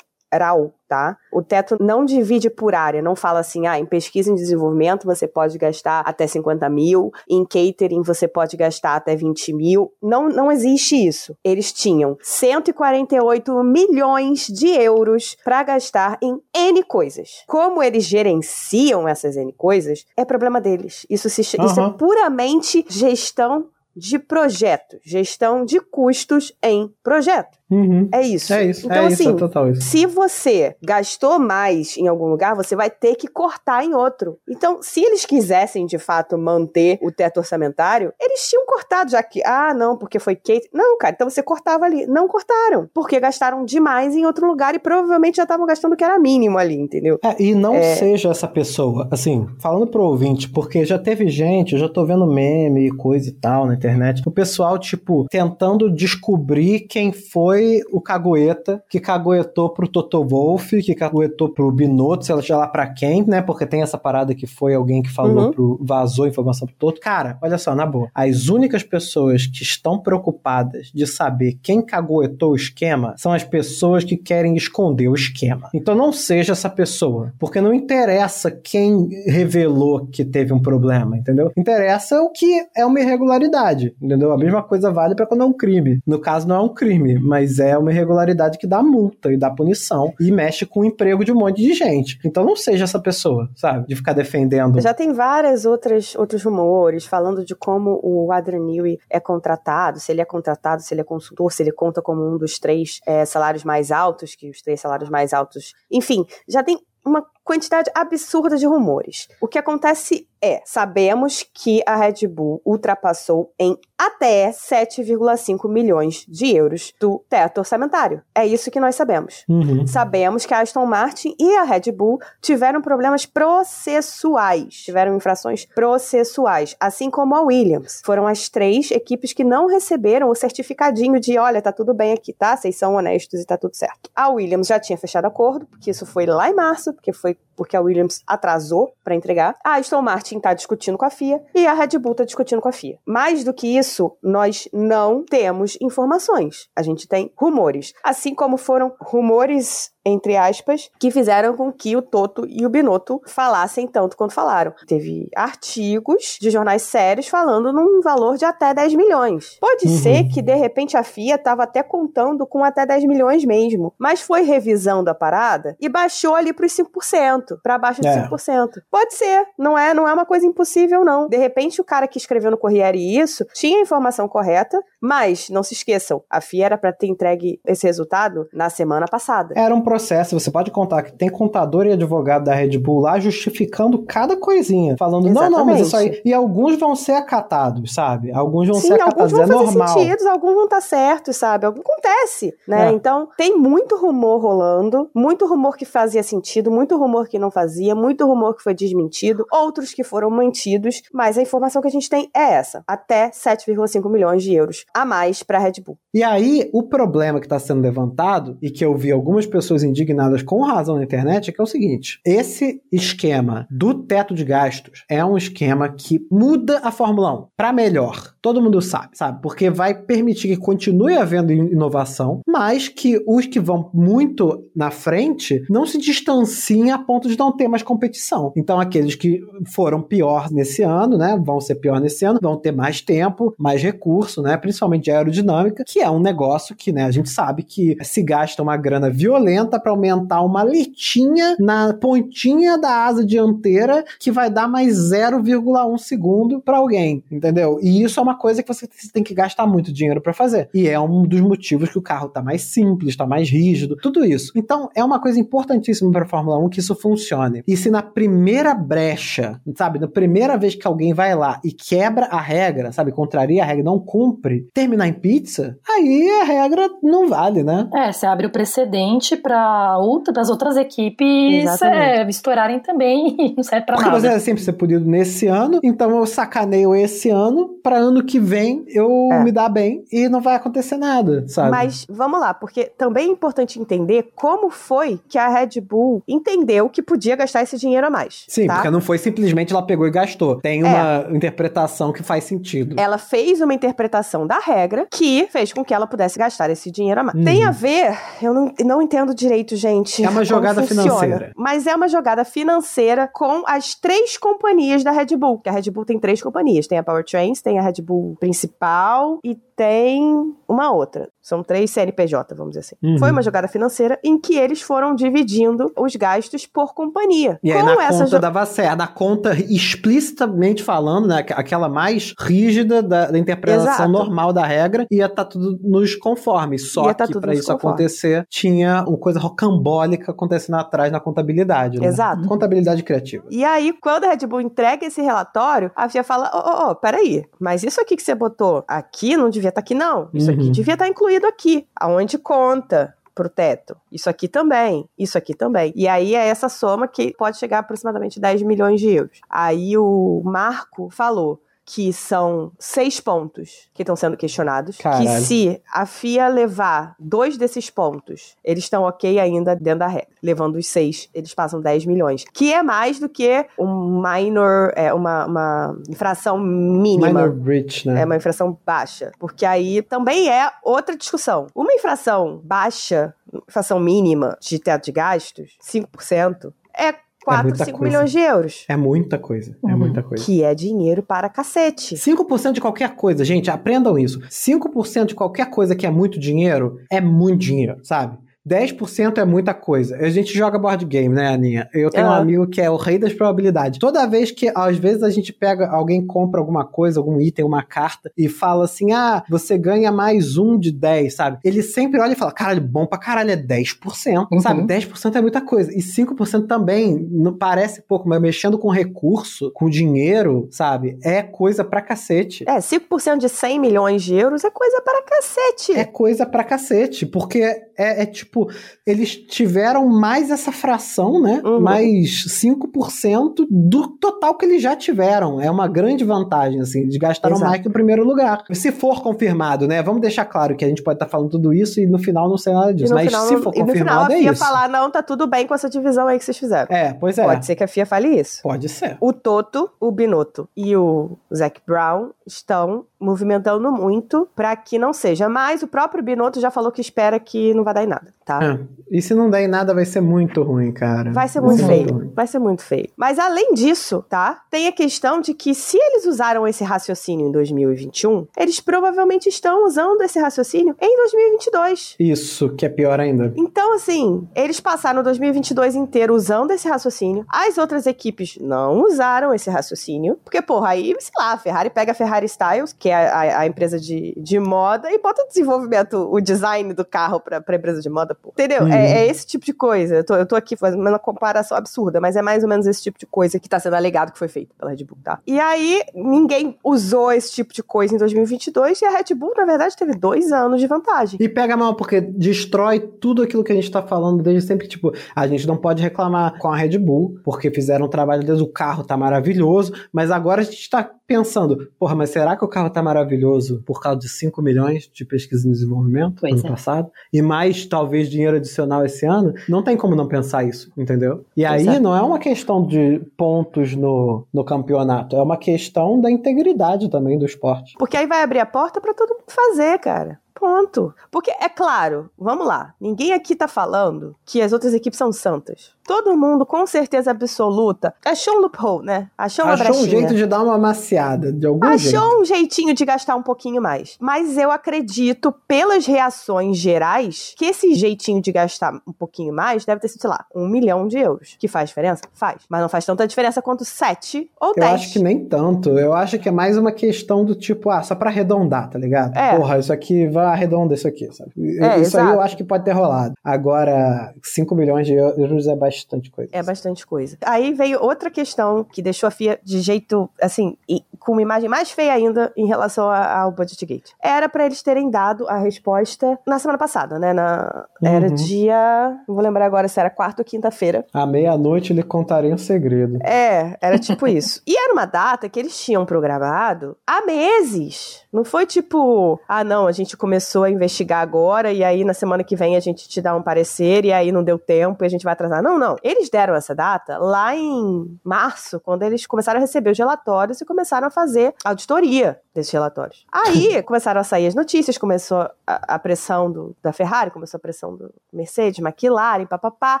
Speaker 4: geral. Tá? O teto não divide por área, não fala assim, ah, em pesquisa e desenvolvimento você pode gastar até 50 mil, em catering você pode gastar até 20 mil. Não, não existe isso. Eles tinham 148 milhões de euros para gastar em N coisas. Como eles gerenciam essas N coisas, é problema deles. Isso, se, isso é puramente gestão de projeto, gestão de custos em projeto.
Speaker 3: Uhum.
Speaker 4: É isso.
Speaker 3: É isso,
Speaker 4: Então,
Speaker 3: é isso,
Speaker 4: assim,
Speaker 3: é total isso.
Speaker 4: se você gastou mais em algum lugar, você vai ter que cortar em outro. Então, se eles quisessem de fato manter o teto orçamentário, eles tinham cortado, já que, ah, não, porque foi Kate. Não, cara, então você cortava ali. Não cortaram, porque gastaram demais em outro lugar e provavelmente já estavam gastando o que era mínimo ali, entendeu?
Speaker 3: É, e não
Speaker 4: É.
Speaker 3: seja essa pessoa, assim, falando pro ouvinte, porque já teve gente, eu já tô vendo meme e coisa e tal na internet, o pessoal, tipo, tentando descobrir quem foi o cagueta que caguetou pro Toto Wolff, que caguetou pro Binotto, sei lá pra quem, né? Porque tem essa parada que foi alguém que falou
Speaker 4: Uhum.
Speaker 3: pro. vazou informação pro Toto. Cara, olha só, na boa. As únicas pessoas que estão preocupadas de saber quem caguetou o esquema são as pessoas que querem esconder o esquema. Então não seja essa pessoa, porque não interessa quem revelou que teve um problema, entendeu? Interessa o que é uma irregularidade, entendeu? A mesma coisa vale para quando é um crime. No caso não é um crime, mas é uma irregularidade que dá multa e dá punição e mexe com o emprego de um monte de gente. Então não seja essa pessoa, sabe? De ficar defendendo.
Speaker 4: Já tem várias outras outros rumores falando de como o Adrian Newey é contratado, se ele é contratado, se ele é consultor, se ele conta como um dos três é, salários mais altos, que os três salários mais altos. Enfim, já tem uma quantidade absurda de rumores. O que acontece é, sabemos que a Red Bull ultrapassou em até 7,5 milhões de euros do teto orçamentário. É isso que nós sabemos.
Speaker 3: Uhum.
Speaker 4: Sabemos que a Aston Martin e a Red Bull tiveram problemas processuais, tiveram infrações processuais, assim como a Williams. Foram as três equipes que não receberam o certificadinho de, olha, tá tudo bem aqui, tá? Vocês são honestos e tá tudo certo. A Williams já tinha fechado acordo, porque isso foi lá em março, porque foi porque a Williams atrasou para entregar. A Aston Martin tá discutindo com a FIA e a Red Bull tá discutindo com a FIA. Mais do que isso, nós não temos informações. A gente tem rumores, assim como foram rumores entre aspas, que fizeram com que o Toto e o Binotto falassem tanto quanto falaram. Teve artigos de jornais sérios falando num valor de até 10 milhões. Pode
Speaker 3: Uhum.
Speaker 4: ser que, de repente, a FIA estava até contando com até 10 milhões mesmo, mas foi revisando a parada e baixou ali para os 5%, para baixo de
Speaker 3: É.
Speaker 4: 5%. Pode ser, não é, não é uma coisa impossível, não. De repente, o cara que escreveu no Corriere isso tinha a informação correta Mas, não se esqueçam, a FIA era pra ter entregue esse resultado na semana passada.
Speaker 3: Era um processo, você pode contar que tem contador e advogado da Red Bull lá justificando cada coisinha. Falando, não, não, mas isso aí. E alguns vão ser acatados, sabe? Alguns vão
Speaker 4: Sim,
Speaker 3: ser
Speaker 4: alguns
Speaker 3: acatados,
Speaker 4: vão
Speaker 3: é
Speaker 4: fazer
Speaker 3: normal.
Speaker 4: sentido, alguns vão estar certos, sabe? Algum acontece, né?
Speaker 3: É.
Speaker 4: Então, tem muito rumor rolando, muito rumor que fazia sentido, muito rumor que não fazia, muito rumor que foi desmentido, outros que foram mantidos, mas a informação que a gente tem é essa, até 7,5 milhões de euros a mais para Red Bull.
Speaker 3: E aí, o problema que está sendo levantado, e que eu vi algumas pessoas indignadas com razão na internet, é que é o seguinte: esse esquema do teto de gastos é um esquema que muda a Fórmula 1 para melhor. Todo mundo sabe, sabe? Porque vai permitir que continue havendo in- inovação, mas que os que vão muito na frente não se distanciem a ponto de não ter mais competição. Então, aqueles que foram pior nesse ano, né, vão ser pior nesse ano, vão ter mais tempo, mais recurso, né, principalmente de aerodinâmica, que é um negócio que, né, a gente sabe que se gasta uma grana violenta para aumentar uma letinha na pontinha da asa dianteira que vai dar mais 0,1 segundo para alguém, entendeu? E isso é uma coisa que você tem que gastar muito dinheiro para fazer. E é um dos motivos que o carro tá mais simples, tá mais rígido, tudo isso. Então, é uma coisa importantíssima para Fórmula 1 que isso funcione. E se na primeira brecha, sabe, na primeira vez que alguém vai lá e quebra a regra, sabe, contraria a regra, não cumpre, terminar em pizza, aí a regra não vale, né?
Speaker 5: É, você abre o precedente para outra, as outras equipes é, estourarem também e não serve pra
Speaker 3: Porque
Speaker 5: nada.
Speaker 3: você vai sempre ser punido nesse ano, então eu sacaneio esse ano, pra ano que vem eu
Speaker 4: É.
Speaker 3: me dar bem e não vai acontecer nada, sabe?
Speaker 4: Mas vamos lá, porque também é importante entender como foi que a Red Bull entendeu que podia gastar esse dinheiro a mais.
Speaker 3: Sim,
Speaker 4: tá?
Speaker 3: porque não foi simplesmente ela pegou e gastou. Tem
Speaker 4: É.
Speaker 3: uma interpretação que faz sentido.
Speaker 4: Ela fez uma interpretação da regra que fez com que ela pudesse gastar esse dinheiro a mais.
Speaker 3: Uhum.
Speaker 4: Tem a ver, eu não, não entendo direito, gente.
Speaker 3: É uma jogada
Speaker 4: funciona,
Speaker 3: financeira.
Speaker 4: Mas é uma jogada financeira com as três companhias da Red Bull. Que a Red Bull tem três companhias: tem a Powertrains, tem a Red Bull principal e tem uma outra. São três CNPJ, vamos dizer assim.
Speaker 3: Uhum.
Speaker 4: Foi uma jogada financeira em que eles foram dividindo os gastos por companhia.
Speaker 3: E aí na
Speaker 4: essa
Speaker 3: conta
Speaker 4: jo-
Speaker 3: dava certo. Na conta explicitamente falando, né? aqu- Aquela mais rígida da, da interpretação
Speaker 4: Exato.
Speaker 3: normal da regra, ia estar tudo nos conformes. Só
Speaker 4: tá
Speaker 3: que
Speaker 4: nos
Speaker 3: isso
Speaker 4: conformes.
Speaker 3: acontecer, tinha uma coisa rocambólica acontecendo atrás na contabilidade. Né?
Speaker 4: Exato.
Speaker 3: Contabilidade criativa.
Speaker 4: E aí, quando a Red Bull entrega esse relatório, a FIA fala: Ô, ô, ô, peraí, mas isso aqui que você botou aqui não devia estar aqui, não. Isso aqui
Speaker 3: Uhum.
Speaker 4: devia estar incluído aqui, aonde conta pro teto. Isso aqui também, isso aqui também. E aí é essa soma que pode chegar a aproximadamente 10 milhões de euros. Aí o Marco falou que são seis pontos que estão sendo questionados. Que
Speaker 3: Caralho.
Speaker 4: se a FIA levar dois desses pontos, eles estão ok ainda dentro da regra. Levando os seis, eles passam 10 milhões. Que é mais do que um minor, é, uma, uma infração mínima.
Speaker 3: Minor breach, né?
Speaker 4: É uma infração baixa. Porque aí também é outra discussão. Uma infração baixa, infração mínima de teto de gastos, 5%, é 4,
Speaker 3: muita
Speaker 4: 5
Speaker 3: coisa.
Speaker 4: milhões de euros.
Speaker 3: É muita coisa. É
Speaker 5: Uhum.
Speaker 3: muita coisa.
Speaker 4: Que é dinheiro para cacete.
Speaker 3: 5% de qualquer coisa, gente, aprendam isso. 5% de qualquer coisa que é muito dinheiro é muito dinheiro, sabe? 10% é muita coisa. A gente joga board game, né, Aninha? Eu tenho um
Speaker 4: Aham.
Speaker 3: amigo que é o rei das probabilidades. Toda vez que, às vezes, a gente pega, alguém compra alguma coisa, algum item, uma carta, e fala assim: ah, você ganha mais um de 10, sabe? Ele sempre olha e fala: caralho, bom pra caralho, é 10%,
Speaker 5: Uhum.
Speaker 3: sabe? 10% é muita coisa. E 5% também, não parece pouco, mas mexendo com recurso, com dinheiro, sabe? É coisa pra cacete.
Speaker 4: É, 5% de 100 milhões de euros é coisa para cacete.
Speaker 3: É coisa pra cacete, porque é, é tipo, eles tiveram mais essa fração, né?
Speaker 4: Uhum.
Speaker 3: Mais 5% do total que eles já tiveram. É uma grande vantagem, assim, eles gastaram
Speaker 4: Exato.
Speaker 3: mais que o primeiro lugar. Se for confirmado, né? Vamos deixar claro que a gente pode estar falando tudo isso e no final não sei nada disso. Mas
Speaker 4: final,
Speaker 3: se for
Speaker 4: no final
Speaker 3: confirmado,
Speaker 4: a
Speaker 3: é
Speaker 4: FIA
Speaker 3: isso.
Speaker 4: falar, não, tá tudo bem com essa divisão aí que vocês fizeram.
Speaker 3: É, pois é.
Speaker 4: Pode ser que a FIA fale isso.
Speaker 3: Pode ser.
Speaker 4: O Toto, o Binotto e o Zac Brown estão movimentando muito para que não seja. Mas o próprio Binotto já falou que espera que não vai dar em nada, tá?
Speaker 3: É. E se não der em nada, vai ser muito ruim, cara.
Speaker 4: Vai ser muito
Speaker 3: ser
Speaker 4: feio.
Speaker 3: ruim.
Speaker 4: Vai ser muito feio. Mas além disso, tá? Tem a questão de que se eles usaram esse raciocínio em 2021, eles provavelmente estão usando esse raciocínio em 2022.
Speaker 3: Isso, que é pior ainda.
Speaker 4: Então, assim, eles passaram 2022 inteiro usando esse raciocínio. As outras equipes não usaram esse raciocínio. Porque, porra, aí, sei lá, a Ferrari pega a Ferrari Styles, que é a, a empresa de, de moda, e bota o desenvolvimento, o design do carro pra, pra empresa de moda, pô. Entendeu?
Speaker 3: Uhum.
Speaker 4: É, é esse tipo de coisa. Eu tô, eu tô aqui fazendo uma comparação absurda, mas é mais ou menos esse tipo de coisa que tá sendo alegado que foi feito pela Red Bull, tá? E aí, ninguém usou esse tipo de coisa em 2022 e a Red Bull, na verdade, teve dois anos de vantagem.
Speaker 3: E pega mal, porque destrói tudo aquilo que a gente tá falando desde sempre. Tipo, a gente não pode reclamar com a Red Bull, porque fizeram um trabalho deles, o carro tá maravilhoso, mas agora a gente tá pensando, porra, mas será que o carro tá maravilhoso por causa de 5 milhões de pesquisa e desenvolvimento
Speaker 5: Pois
Speaker 3: ano
Speaker 5: é.
Speaker 3: passado? E mais, talvez, dinheiro adicional esse ano? Não tem como não pensar isso, entendeu? E
Speaker 4: Pois
Speaker 3: aí
Speaker 4: é.
Speaker 3: não é uma questão de pontos no, no campeonato, é uma questão da integridade também do esporte.
Speaker 4: Porque aí vai abrir a porta pra todo mundo fazer, cara. Ponto. Porque, é claro, vamos lá. Ninguém aqui tá falando que as outras equipes são santas. Todo mundo, com certeza absoluta, achou um loophole, né? Achou uma
Speaker 3: Achou um jeito de dar uma maciada, de algum jeito.
Speaker 4: Achou um jeitinho de gastar um pouquinho mais. Mas eu acredito, pelas reações gerais, que esse jeitinho de gastar um pouquinho mais deve ter sido, sei lá, um milhão de euros. Que faz diferença? Faz. Mas não faz tanta diferença quanto sete ou
Speaker 3: Eu
Speaker 4: dez.
Speaker 3: acho que nem tanto. Eu acho que é mais uma questão do tipo, ah, só pra arredondar, tá ligado?
Speaker 4: É.
Speaker 3: Porra, isso aqui vai arredonda isso aqui, sabe?
Speaker 4: É,
Speaker 3: isso aí eu
Speaker 4: exato.
Speaker 3: acho que pode ter rolado. Agora, 5 milhões de euros é bastante coisa.
Speaker 4: É bastante coisa. Aí veio outra questão que deixou a FIA de jeito, assim, com uma imagem mais feia ainda em relação a- ao Budgetgate. Era pra eles terem dado a resposta na semana passada, né? Na, Era
Speaker 3: Uhum.
Speaker 4: dia. Não vou lembrar agora se era quarta ou quinta-feira.
Speaker 3: À meia-noite lhe contarei um segredo.
Speaker 4: É, era tipo isso. E era uma data que eles tinham programado há meses. Não foi tipo, ah, não, a gente começou a investigar agora e aí na semana que vem a gente te dá um parecer e aí não deu tempo e a gente vai atrasar. Não, não. Eles deram essa data lá em março, quando eles começaram a receber os relatórios e começaram a fazer auditoria desses relatórios. Aí começaram a sair as notícias, começou a, a pressão do- da Ferrari, começou a pressão do Mercedes, McLaren, papapá.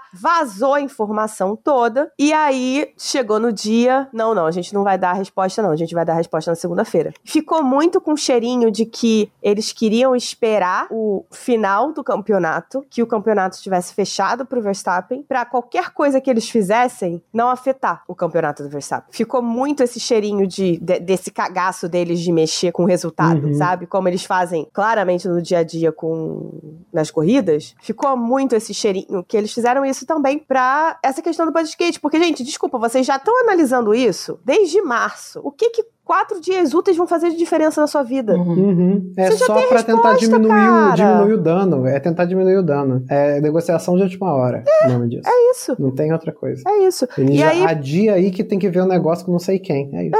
Speaker 4: Vazou a informação toda. E aí chegou no dia: não, não, a gente não vai dar a resposta, não. A gente vai dar a resposta na segunda-feira. Ficou muito com cheirinho de que eles queriam esperar o final do campeonato, que o campeonato estivesse fechado pro Verstappen, pra qualquer coisa que eles fizessem não afetar o campeonato do Verstappen. Ficou muito esse cheirinho de, de- desse cagaço deles de mexer com o resultado,
Speaker 3: Uhum.
Speaker 4: sabe? Como eles fazem claramente no dia a dia com nas corridas. Ficou muito esse cheirinho que eles fizeram isso também pra essa questão do podcast. Porque, gente, desculpa, vocês já estão analisando isso desde março. O que que quatro dias úteis vão fazer de diferença na sua vida?
Speaker 3: Uhum. É
Speaker 4: Você já
Speaker 3: só pra tentar diminuir o, diminuir o dano. É tentar diminuir o dano. É negociação de última hora. o nome disso.
Speaker 4: É isso.
Speaker 3: Não tem outra coisa.
Speaker 4: É isso.
Speaker 3: Ele
Speaker 4: E
Speaker 3: já
Speaker 4: aí,
Speaker 3: adia aí que tem que ver um negócio com não sei quem. É isso.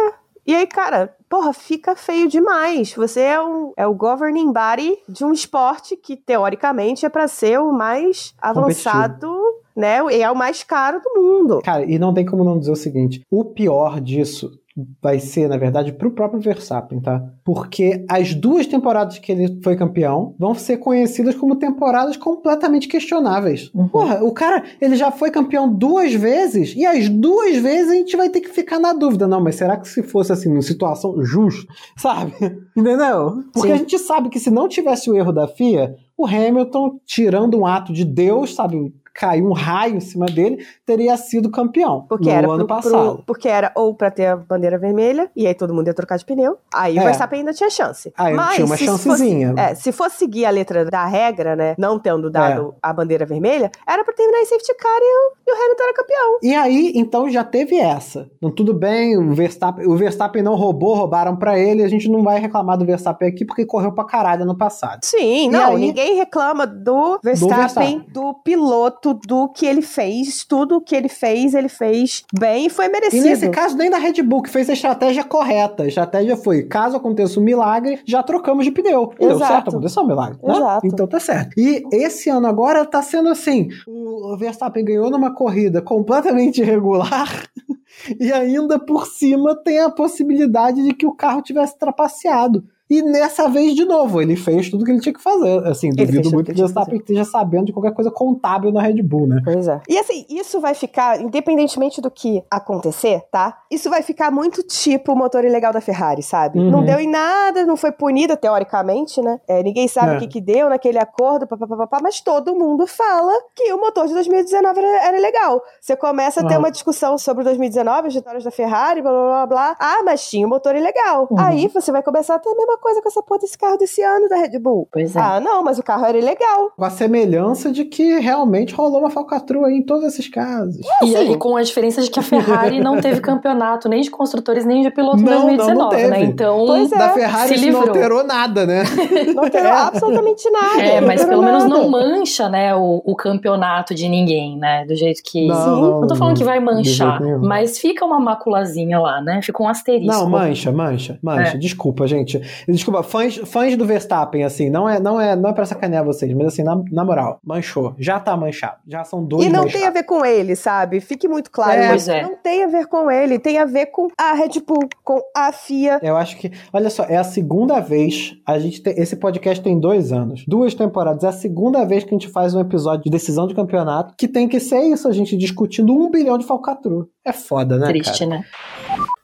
Speaker 4: E aí, cara, porra, fica feio demais. Você é o, é o governing body de um esporte que, teoricamente, é pra ser o mais avançado, né? E é o mais caro do mundo.
Speaker 3: Cara, e não tem como não dizer o seguinte: o pior disso vai ser, na verdade, pro próprio Verstappen, tá? Porque as duas temporadas que ele foi campeão vão ser conhecidas como temporadas completamente questionáveis.
Speaker 5: Uhum.
Speaker 3: Porra, o cara, ele já foi campeão duas vezes e as duas vezes a gente vai ter que ficar na dúvida. Não, mas será que se fosse assim, numa situação justa, sabe? Entendeu? Porque
Speaker 5: Sim.
Speaker 3: a gente sabe que se não tivesse o erro da FIA, o Hamilton, tirando um ato de Deus, sabe? Caiu um raio em cima dele, teria sido campeão
Speaker 4: Porque
Speaker 3: no
Speaker 4: era,
Speaker 3: ano
Speaker 4: pro-
Speaker 3: passado.
Speaker 4: pro- porque era ou pra ter a bandeira vermelha, e aí todo mundo ia trocar de pneu. Aí o
Speaker 3: É.
Speaker 4: Verstappen ainda tinha chance.
Speaker 3: Ele
Speaker 4: Mas
Speaker 3: tinha uma
Speaker 4: se
Speaker 3: chancezinha.
Speaker 4: Fosse, é, se fosse seguir a letra da regra, né? Não tendo dado
Speaker 3: É.
Speaker 4: a bandeira vermelha, era pra terminar em safety car e o, e o Hamilton era campeão.
Speaker 3: E aí, então já teve essa. Então, tudo bem, o Verstappen, o Verstappen não roubou, roubaram pra ele. A gente não vai reclamar do Verstappen aqui porque correu pra caralho no passado.
Speaker 4: Sim,
Speaker 3: E
Speaker 4: não,
Speaker 3: aí-
Speaker 4: ninguém reclama do Verstappen,
Speaker 3: Verstappen.
Speaker 4: do piloto, do que ele fez. Tudo o que ele fez, ele fez bem e foi
Speaker 3: E
Speaker 4: merecido.
Speaker 3: nesse caso, nem da Red Bull, que fez a estratégia correta. A estratégia foi: caso aconteça um milagre, já trocamos de pneu. E deu
Speaker 4: Exato.
Speaker 3: certo, aconteceu um milagre. né?
Speaker 4: Exato.
Speaker 3: Então tá certo. E esse ano agora tá sendo assim: o Verstappen ganhou numa corrida completamente irregular. E ainda por cima tem a possibilidade de que o carro tivesse trapaceado. E nessa vez, de novo, ele fez tudo que ele tinha que fazer. Assim,
Speaker 4: Ele
Speaker 3: duvido muito
Speaker 4: que
Speaker 3: o Verstappen esteja sabendo de qualquer coisa contábil na Red Bull, né?
Speaker 4: Pois é. E assim, isso vai ficar, independentemente do que acontecer, tá? Isso vai ficar muito tipo o motor ilegal da Ferrari, sabe?
Speaker 3: Uhum.
Speaker 4: Não deu em nada, não foi punida, teoricamente, né? É, ninguém sabe
Speaker 3: É.
Speaker 4: o que, que deu naquele acordo, papapá, mas todo mundo fala que o motor de 2019 era, era legal. Você começa a ter
Speaker 3: Uhum.
Speaker 4: uma discussão sobre 2019, as vitórias da Ferrari, blá blá blá blá. Ah, mas tinha o motor ilegal.
Speaker 3: Uhum.
Speaker 4: Aí você vai começar a ter a mesma coisa com essa porra desse carro desse ano da Red Bull.
Speaker 5: Pois é.
Speaker 4: Ah, não, mas o carro era ilegal.
Speaker 3: Com a semelhança de que realmente rolou uma falcatrua aí em todos esses casos.
Speaker 5: E
Speaker 4: assim-
Speaker 5: aí, com a diferença de que a Ferrari não teve campeonato nem de construtores nem de piloto em
Speaker 3: Não, não, não
Speaker 5: 2019, né?
Speaker 3: teve.
Speaker 5: Então.
Speaker 4: Pois é.
Speaker 3: Da Ferrari isso não alterou nada, né?
Speaker 4: Não alterou absolutamente nada.
Speaker 5: É, mas pelo menos
Speaker 4: nada.
Speaker 5: não mancha, né, o, o campeonato de ninguém, né? Do jeito que.
Speaker 3: Não,
Speaker 5: Não tô falando que vai manchar, mas fica uma maculazinha lá, né? Fica um asterisco.
Speaker 3: Não, mancha, mancha, mancha.
Speaker 5: É.
Speaker 3: Desculpa, gente. Desculpa, fãs, fãs do Verstappen, assim, não é, não é, não é pra sacanear vocês, mas assim, na, na moral, manchou. Já tá manchado. Já são dois
Speaker 4: E não
Speaker 3: manchados.
Speaker 4: tem a ver com ele, sabe? Fique muito claro.
Speaker 3: É.
Speaker 5: Pois é.
Speaker 4: Não tem a ver com ele, tem a ver com a Red Bull, com a FIA.
Speaker 3: Eu acho que, olha só, é a segunda vez a gente tem, esse podcast tem dois anos, duas temporadas, é a segunda vez que a gente faz um episódio de decisão de campeonato que tem que ser isso, a gente discutindo um bilhão de falcatrua. É foda, né,
Speaker 5: Triste,
Speaker 3: cara?
Speaker 5: né?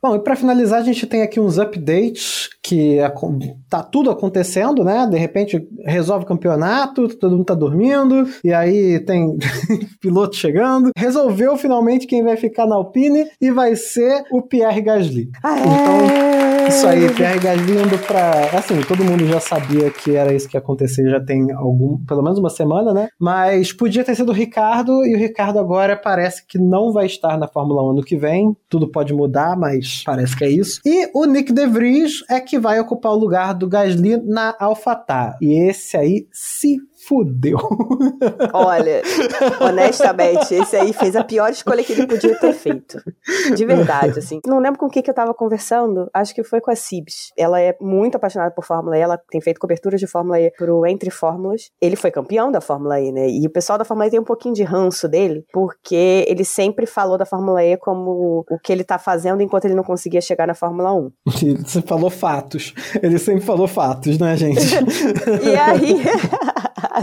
Speaker 3: Bom, e pra finalizar, a gente tem aqui uns updates que tá tudo acontecendo, né? De repente resolve o campeonato, todo mundo tá dormindo, e aí tem piloto chegando. Resolveu finalmente quem vai ficar na Alpine e vai ser o Pierre Gasly.
Speaker 4: Ah,
Speaker 3: Então. Isso aí, Pierre Gasly indo pra. Assim, todo mundo já sabia que era isso que ia acontecer, já tem algum, pelo menos uma semana, né? Mas podia ter sido o Ricardo, e o Ricardo agora parece que não vai estar na Fórmula 1 ano que vem. Tudo pode mudar, mas parece que é isso. E o Nick De Vries é que vai ocupar o lugar do Gasly na AlphaTauri. E esse aí se fudeu.
Speaker 4: Olha, honestamente, esse aí fez a pior escolha que ele podia ter feito. De verdade, assim. Não lembro com quem que eu tava conversando, acho que foi com a Cibs. Ela é muito apaixonada por Fórmula E, ela tem feito coberturas de Fórmula E pro Entre Fórmulas. Ele foi campeão da Fórmula E, né? E o pessoal da Fórmula E tem um pouquinho de ranço dele, porque ele sempre falou da Fórmula E como o que ele tá fazendo enquanto ele não conseguia chegar na Fórmula 1.
Speaker 3: Você falou fatos. Ele sempre falou fatos, né, gente?
Speaker 4: E aí.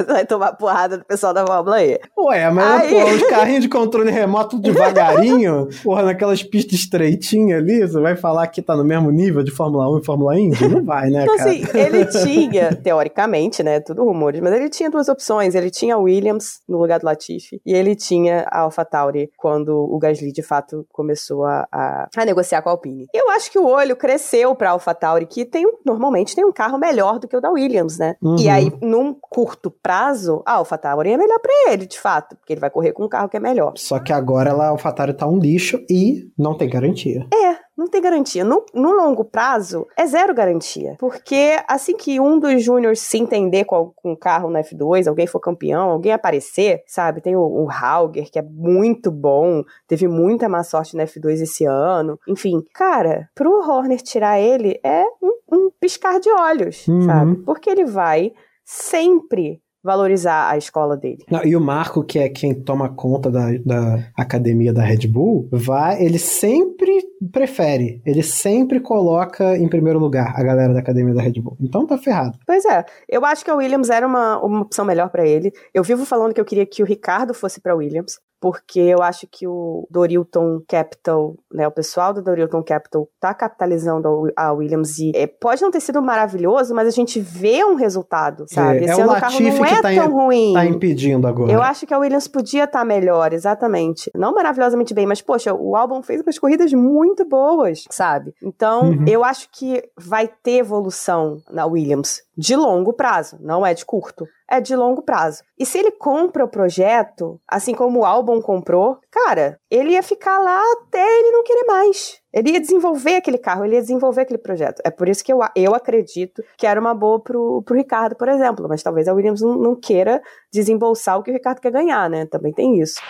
Speaker 4: Vai tomar porrada do pessoal da Fórmula E.
Speaker 3: Ué, mas
Speaker 4: Aí-
Speaker 3: os carrinhos de controle remoto devagarinho, porra, naquelas pistas estreitinhas ali, você vai falar que tá no mesmo nível de Fórmula 1 e Fórmula Indy? Não vai, né,
Speaker 4: Então,
Speaker 3: cara?
Speaker 4: assim, ele tinha, teoricamente, né, tudo rumores, mas ele tinha duas opções. Ele tinha a Williams no lugar do Latifi e ele tinha a AlphaTauri quando o Gasly, de fato, começou a, a, a negociar com a Alpine. Eu acho que o olho cresceu pra AlphaTauri, que tem, normalmente tem um carro melhor do que o da Williams, né?
Speaker 3: Uhum.
Speaker 4: E aí, num curto prazo, a AlphaTauri é melhor pra ele, de fato, porque ele vai correr com um carro que é melhor.
Speaker 3: Só que agora ela, o AlphaTauri tá um lixo e não tem garantia.
Speaker 4: É, não tem garantia. No, no longo prazo, é zero garantia. Porque assim que um dos júniors se entender com, com o carro na F2, alguém for campeão, alguém aparecer, sabe? Tem o, o Hauger, que é muito bom, teve muita má sorte na F2 esse ano. Enfim, cara, pro Horner tirar ele é um, um piscar de olhos,
Speaker 3: Uhum.
Speaker 4: sabe? Porque ele vai sempre valorizar a escola dele.
Speaker 3: Não, e o Marco, que é quem toma conta da, da academia da Red Bull, vai, ele sempre prefere, ele sempre coloca em primeiro lugar a galera da academia da Red Bull. Então tá ferrado.
Speaker 4: Pois é, eu acho que a Williams era uma, uma opção melhor pra ele. Eu vivo falando que eu queria que o Ricardo fosse pra Williams, porque eu acho que o Dorilton Capital, né, o pessoal do Dorilton Capital tá capitalizando a Williams e é, pode não ter sido maravilhoso, mas a gente vê um resultado, sabe?
Speaker 3: É, é
Speaker 4: Esse
Speaker 3: o
Speaker 4: ano o carro não é
Speaker 3: tá,
Speaker 4: tão ruim.
Speaker 3: tá impedindo agora.
Speaker 4: Eu acho que a Williams podia estar melhor, exatamente. Não maravilhosamente bem, mas, poxa, o álbum fez umas corridas muito boas, sabe? Então,
Speaker 3: Uhum.
Speaker 4: eu acho que vai ter evolução na Williams de longo prazo, não é de curto. É de longo prazo. E se ele compra o projeto, assim como o álbum comprou, cara, ele ia ficar lá até ele não querer mais. Ele ia desenvolver aquele carro, ele ia desenvolver aquele projeto. É por isso que eu, eu acredito que era uma boa pro, pro Ricardo, por exemplo. Mas talvez a Williams não, não queira desembolsar o que o Ricardo quer ganhar, né? Também tem isso.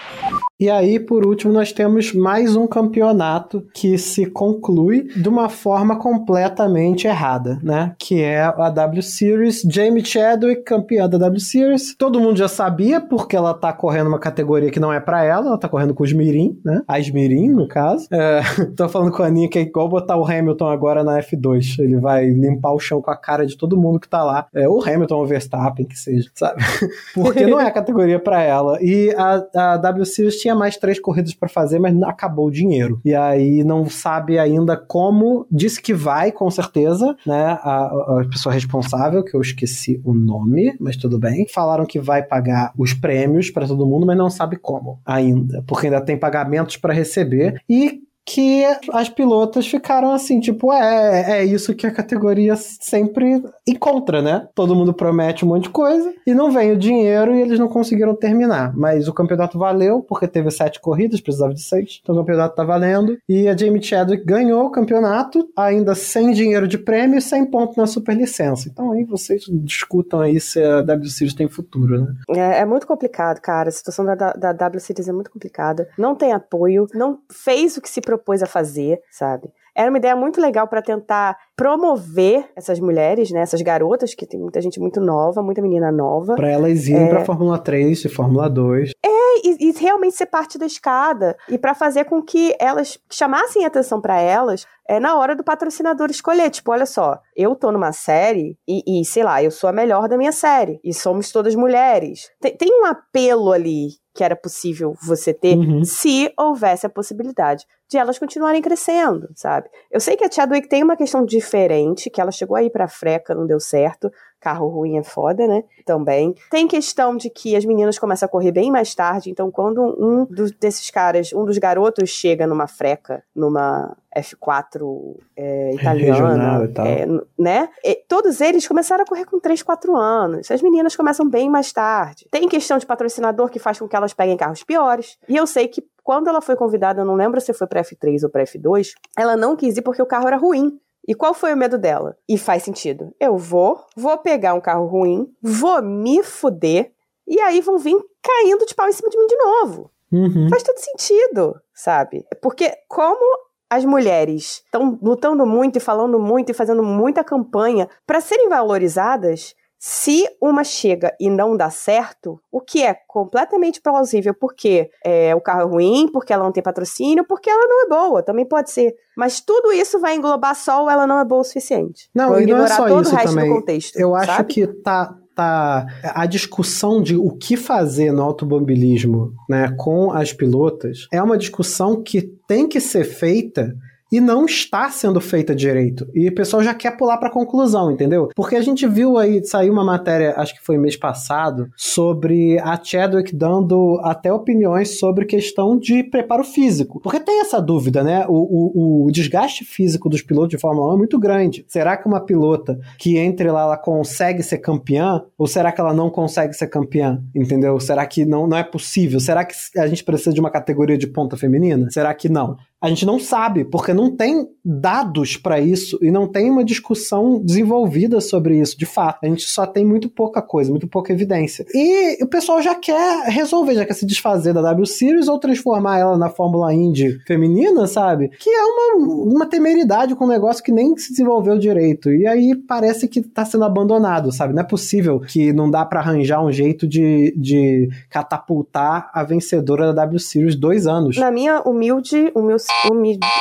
Speaker 3: E aí, por último, nós temos mais um campeonato que se conclui de uma forma completamente errada, né? Que é a W Series. Jamie Chadwick, campeã da W Series. Todo mundo já sabia, porque ela tá correndo uma categoria que não é pra ela, ela tá correndo com os Mirim, né? As Mirim, no caso. É, tô falando com a Aninha que é igual botar o Hamilton agora na F2. Ele vai limpar o chão com a cara de todo mundo que tá lá. É, o Hamilton ou o Verstappen, que seja, sabe? Porque não é a categoria pra ela. E a, a W Series tinha mais três corridas pra fazer, mas acabou o dinheiro. E aí não sabe ainda como. Disse que vai, com certeza, né? A, a pessoa responsável, que eu esqueci o nome, mas tudo bem. Falaram que vai pagar os prêmios pra todo mundo, mas não sabe como ainda. Porque ainda tem pagamentos pra receber. E que as pilotas ficaram assim, tipo, é, é isso que a categoria sempre encontra, né? Todo mundo promete um monte de coisa e não vem o dinheiro e eles não conseguiram terminar. Mas o campeonato valeu, porque teve sete corridas, precisava de seis. Então o campeonato tá valendo. E a Jamie Chadwick ganhou o campeonato, ainda sem dinheiro de prêmio e sem ponto na superlicença. Então aí vocês discutam aí se a W Series tem futuro, né?
Speaker 4: É, é muito complicado, cara. A situação da, da, W Series é muito complicada. Não tem apoio, não fez o que se propôs a fazer, sabe? Era uma ideia muito legal para tentar promover essas mulheres, né, essas garotas, que tem muita gente muito nova, muita menina nova.
Speaker 3: Pra elas irem é... pra Fórmula 3 e Fórmula 2.
Speaker 4: É, e, e realmente ser parte da escada. E para fazer com que elas chamassem atenção para elas é na hora do patrocinador escolher. Tipo, olha só, eu tô numa série e, e, sei lá, eu sou a melhor da minha série. E somos todas mulheres. Tem, tem um apelo ali que era possível você ter uhum. se houvesse a possibilidade de elas continuarem crescendo, sabe? Eu sei que a Chadwick tem uma questão diferente, que ela chegou aí pra freca, não deu certo, carro ruim é foda, né? Também. Tem questão de que as meninas começam a correr bem mais tarde, então quando um dos, desses caras, um dos garotos chega numa freca, numa F4 é, italiana, é, né? E todos eles começaram a correr com 3, 4 anos. As meninas começam bem mais tarde. Tem questão de patrocinador que faz com que elas peguem carros piores. E eu sei que quando ela foi convidada, eu não lembro se foi para F3 ou para F2, ela não quis ir porque o carro era ruim. E qual foi o medo dela? E faz sentido. Eu vou, vou pegar um carro ruim, vou me fuder, e aí vão vir caindo de pau em cima de mim de novo. Uhum. Faz todo sentido, sabe? Porque como as mulheres estão lutando muito e falando muito e fazendo muita campanha para serem valorizadas, se uma chega e não dá certo, o que é completamente plausível, porque é, o carro é ruim, porque ela não tem patrocínio, porque ela não é boa, também pode ser. Mas tudo isso vai englobar só o ela não é boa o suficiente.
Speaker 3: Não, Vou e não é só todo isso o resto também. do contexto. Eu sabe? acho que tá, tá a discussão de o que fazer no automobilismo, né, com as pilotas, é uma discussão que tem que ser feita e não está sendo feita direito. E o pessoal já quer pular para conclusão, entendeu? Porque a gente viu aí, saiu uma matéria, acho que foi mês passado, sobre a Chadwick dando até opiniões sobre questão de preparo físico. Porque tem essa dúvida, né? O, o, o desgaste físico dos pilotos de Fórmula 1 é muito grande. Será que uma pilota que entre lá, ela consegue ser campeã? Ou será que ela não consegue ser campeã? Entendeu? Será que não, não é possível? Será que a gente precisa de uma categoria de ponta feminina? Será que não? A gente não sabe, porque não tem dados para isso e não tem uma discussão desenvolvida sobre isso, de fato. A gente só tem muito pouca coisa, muito pouca evidência. E o pessoal já quer resolver, já quer se desfazer da W Series ou transformar ela na Fórmula Indy feminina, sabe? Que é uma, uma temeridade com um negócio que nem se desenvolveu direito. E aí parece que tá sendo abandonado, sabe? Não é possível que não dá para arranjar um jeito de, de catapultar a vencedora da W Series dois anos.
Speaker 4: Na minha humilde, humilde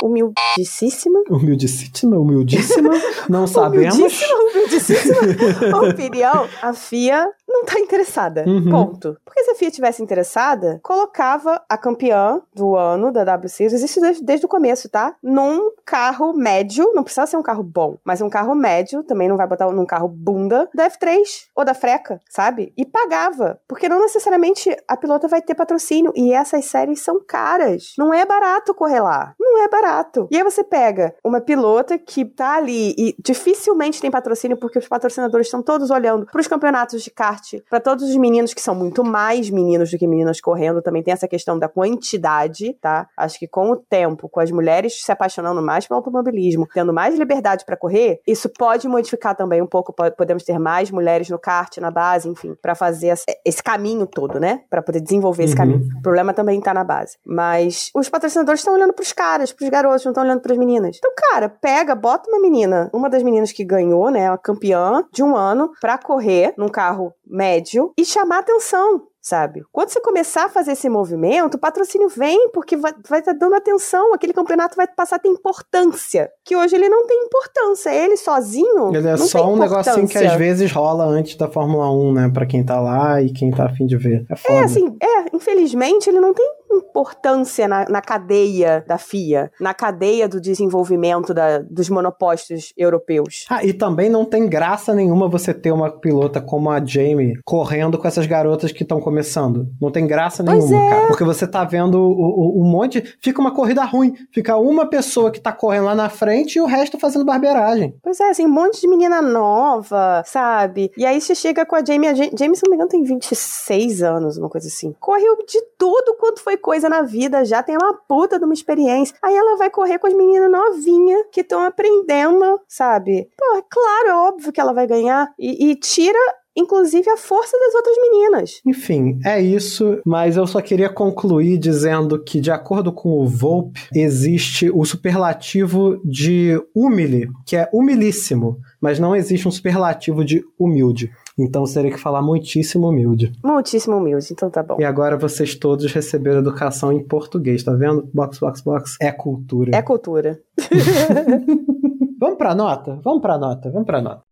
Speaker 4: humildíssima.
Speaker 3: Humildíssima, humildíssima. Não sabemos.
Speaker 4: Humildíssima, humildíssima opinião. A FIA não tá interessada. Uhum. Ponto. Porque se a FIA tivesse interessada, colocava a campeã do ano da W Series, isso desde, desde o começo, tá? Num carro médio, não precisa ser um carro bom, mas um carro médio, também não vai botar num carro bunda da F3 ou da Freca, sabe? E pagava. Porque não necessariamente a pilota vai ter patrocínio. E essas séries são caras. Não é barato correr lá. Não é barato. E aí você pega uma pilota que tá ali e dificilmente tem patrocínio porque os patrocinadores estão todos olhando para os campeonatos de kart para todos os meninos que são muito mais meninos do que meninas correndo, também tem essa questão da quantidade, tá? Acho que com o tempo, com as mulheres se apaixonando mais pelo automobilismo, tendo mais liberdade para correr, isso pode modificar também um pouco, podemos ter mais mulheres no kart, na base, enfim, para fazer esse caminho todo, né? Para poder desenvolver esse uhum. caminho. O problema também tá na base. Mas os patrocinadores estão olhando pros caras, pros garotos, não estão olhando pras meninas. Então, cara, pega, bota uma menina, uma das meninas que ganhou, né, a campeã de um ano, pra correr num carro médio e chamar atenção sabe? Quando você começar a fazer esse movimento, o patrocínio vem porque vai estar tá dando atenção, aquele campeonato vai passar a ter importância, que hoje ele não tem importância, ele sozinho
Speaker 3: Ele é só um negocinho que às vezes rola antes da Fórmula 1, né, para quem tá lá e quem tá afim de ver. É, foda.
Speaker 4: é assim, é, infelizmente ele não tem importância na, na cadeia da FIA, na cadeia do desenvolvimento da, dos monopostos europeus.
Speaker 3: Ah, e também não tem graça nenhuma você ter uma pilota como a Jamie correndo com essas garotas que estão começando. Não tem graça
Speaker 4: Pois
Speaker 3: nenhuma,
Speaker 4: é.
Speaker 3: cara. Porque você tá vendo o, o- um monte. Fica uma corrida ruim. Fica uma pessoa que tá correndo lá na frente e o resto fazendo barbeiragem.
Speaker 4: Pois é, assim, um monte de menina nova, sabe? E aí você chega com a Jamie, a Ja- Jamie, se não me engano, tem 26 anos, uma coisa assim. Correu de tudo quanto foi coisa na vida, já tem uma puta de uma experiência. Aí ela vai correr com as meninas novinhas que estão aprendendo, sabe? Pô, é claro, é óbvio que ela vai ganhar. E, e tira, inclusive, a força das outras meninas.
Speaker 3: Enfim, é isso, mas eu só queria concluir dizendo que, de acordo com o Volpe, existe o superlativo de humile, que é humilíssimo, mas não existe um superlativo de humilde. Então você teria que falar muitíssimo humilde.
Speaker 4: Muitíssimo humilde, então tá bom.
Speaker 3: E agora vocês todos receberam educação em português, tá vendo? Box, box, box é cultura.
Speaker 4: É cultura.
Speaker 3: Vamos pra nota? Vamos pra nota, vamos pra nota.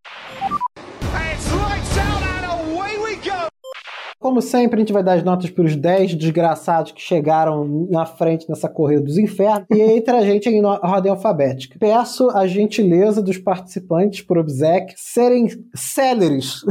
Speaker 3: Como sempre, a gente vai dar as notas para os 10 desgraçados que chegaram na frente nessa corrida dos infernos e entre a gente em ordem alfabética. Peço a gentileza dos participantes, por obsequio, serem céleres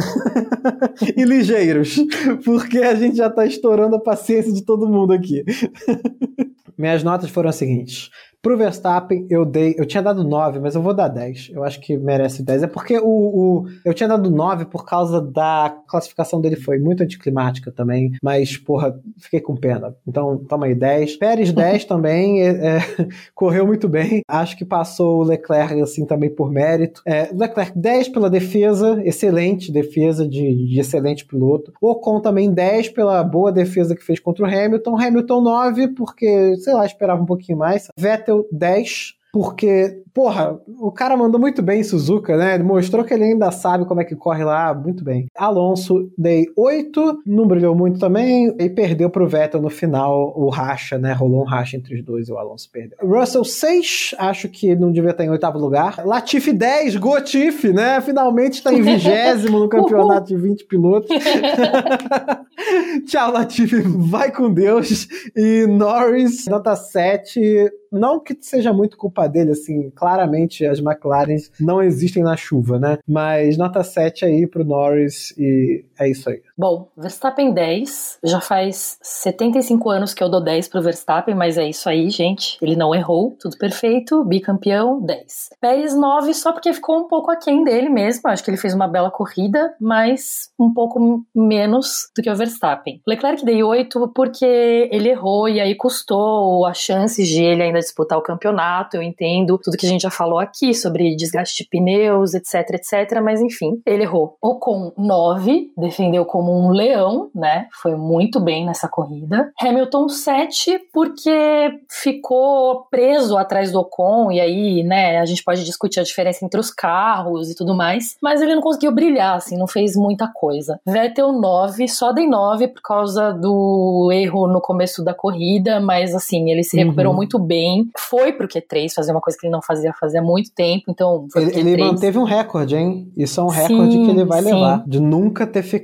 Speaker 3: e ligeiros, porque a gente já está estourando a paciência de todo mundo aqui. Minhas notas foram as seguintes. Pro Verstappen, eu dei. Eu tinha dado 9, mas eu vou dar 10. Eu acho que merece 10. É porque o, o- eu tinha dado 9 por causa da classificação dele foi muito anticlimática também. Mas, porra, fiquei com pena. Então, toma aí 10. Pérez 10 também. é, é, correu muito bem. Acho que passou o Leclerc assim também por mérito. É, Leclerc 10 pela defesa, excelente defesa de, de excelente piloto. Ocon também 10 pela boa defesa que fez contra o Hamilton. Hamilton 9 porque, sei lá, esperava um pouquinho mais. Vettel 10 porque, porra, o cara mandou muito bem em Suzuka, né? Ele mostrou que ele ainda sabe como é que corre lá, muito bem. Alonso, dei 8, não brilhou muito também, e perdeu pro Vettel no final o racha, né? Rolou um racha entre os dois e o Alonso perdeu. Russell 6, acho que não devia estar em oitavo lugar. Latifi 10, Gotifi, né? Finalmente está em vigésimo no campeonato de 20 pilotos. Tchau, Latifi, vai com Deus. E Norris, nota 7. Não que seja muito culpa dele, assim, claramente as McLarens não existem na chuva, né? Mas nota 7 aí pro Norris e é isso aí.
Speaker 5: Bom, Verstappen 10. Já faz 75 anos que eu dou 10 pro Verstappen, mas é isso aí, gente. Ele não errou, tudo perfeito. Bicampeão, 10. Pérez 9, só porque ficou um pouco aquém dele mesmo. Acho que ele fez uma bela corrida, mas um pouco menos do que o Verstappen. Leclerc dei 8 porque ele errou e aí custou as chances de ele ainda disputar o campeonato. Eu entendo tudo que a gente já falou aqui sobre desgaste de pneus, etc, etc. Mas enfim, ele errou. Ocon 9, defendeu como um leão, né? Foi muito bem nessa corrida. Hamilton 7, porque ficou preso atrás do Ocon, e aí, né, a gente pode discutir a diferença entre os carros e tudo mais, mas ele não conseguiu brilhar, assim, não fez muita coisa. Vettel 9, só dei 9 por causa do erro no começo da corrida, mas assim, ele se recuperou
Speaker 3: Uhum.
Speaker 5: muito bem. Foi pro Q3 fazer uma coisa que ele não fazia fazia muito tempo, então foi
Speaker 3: Ele, ele
Speaker 5: Q3.
Speaker 3: manteve um recorde, hein? Isso é um recorde
Speaker 5: Sim,
Speaker 3: que ele vai
Speaker 5: sim.
Speaker 3: levar. De nunca ter ficado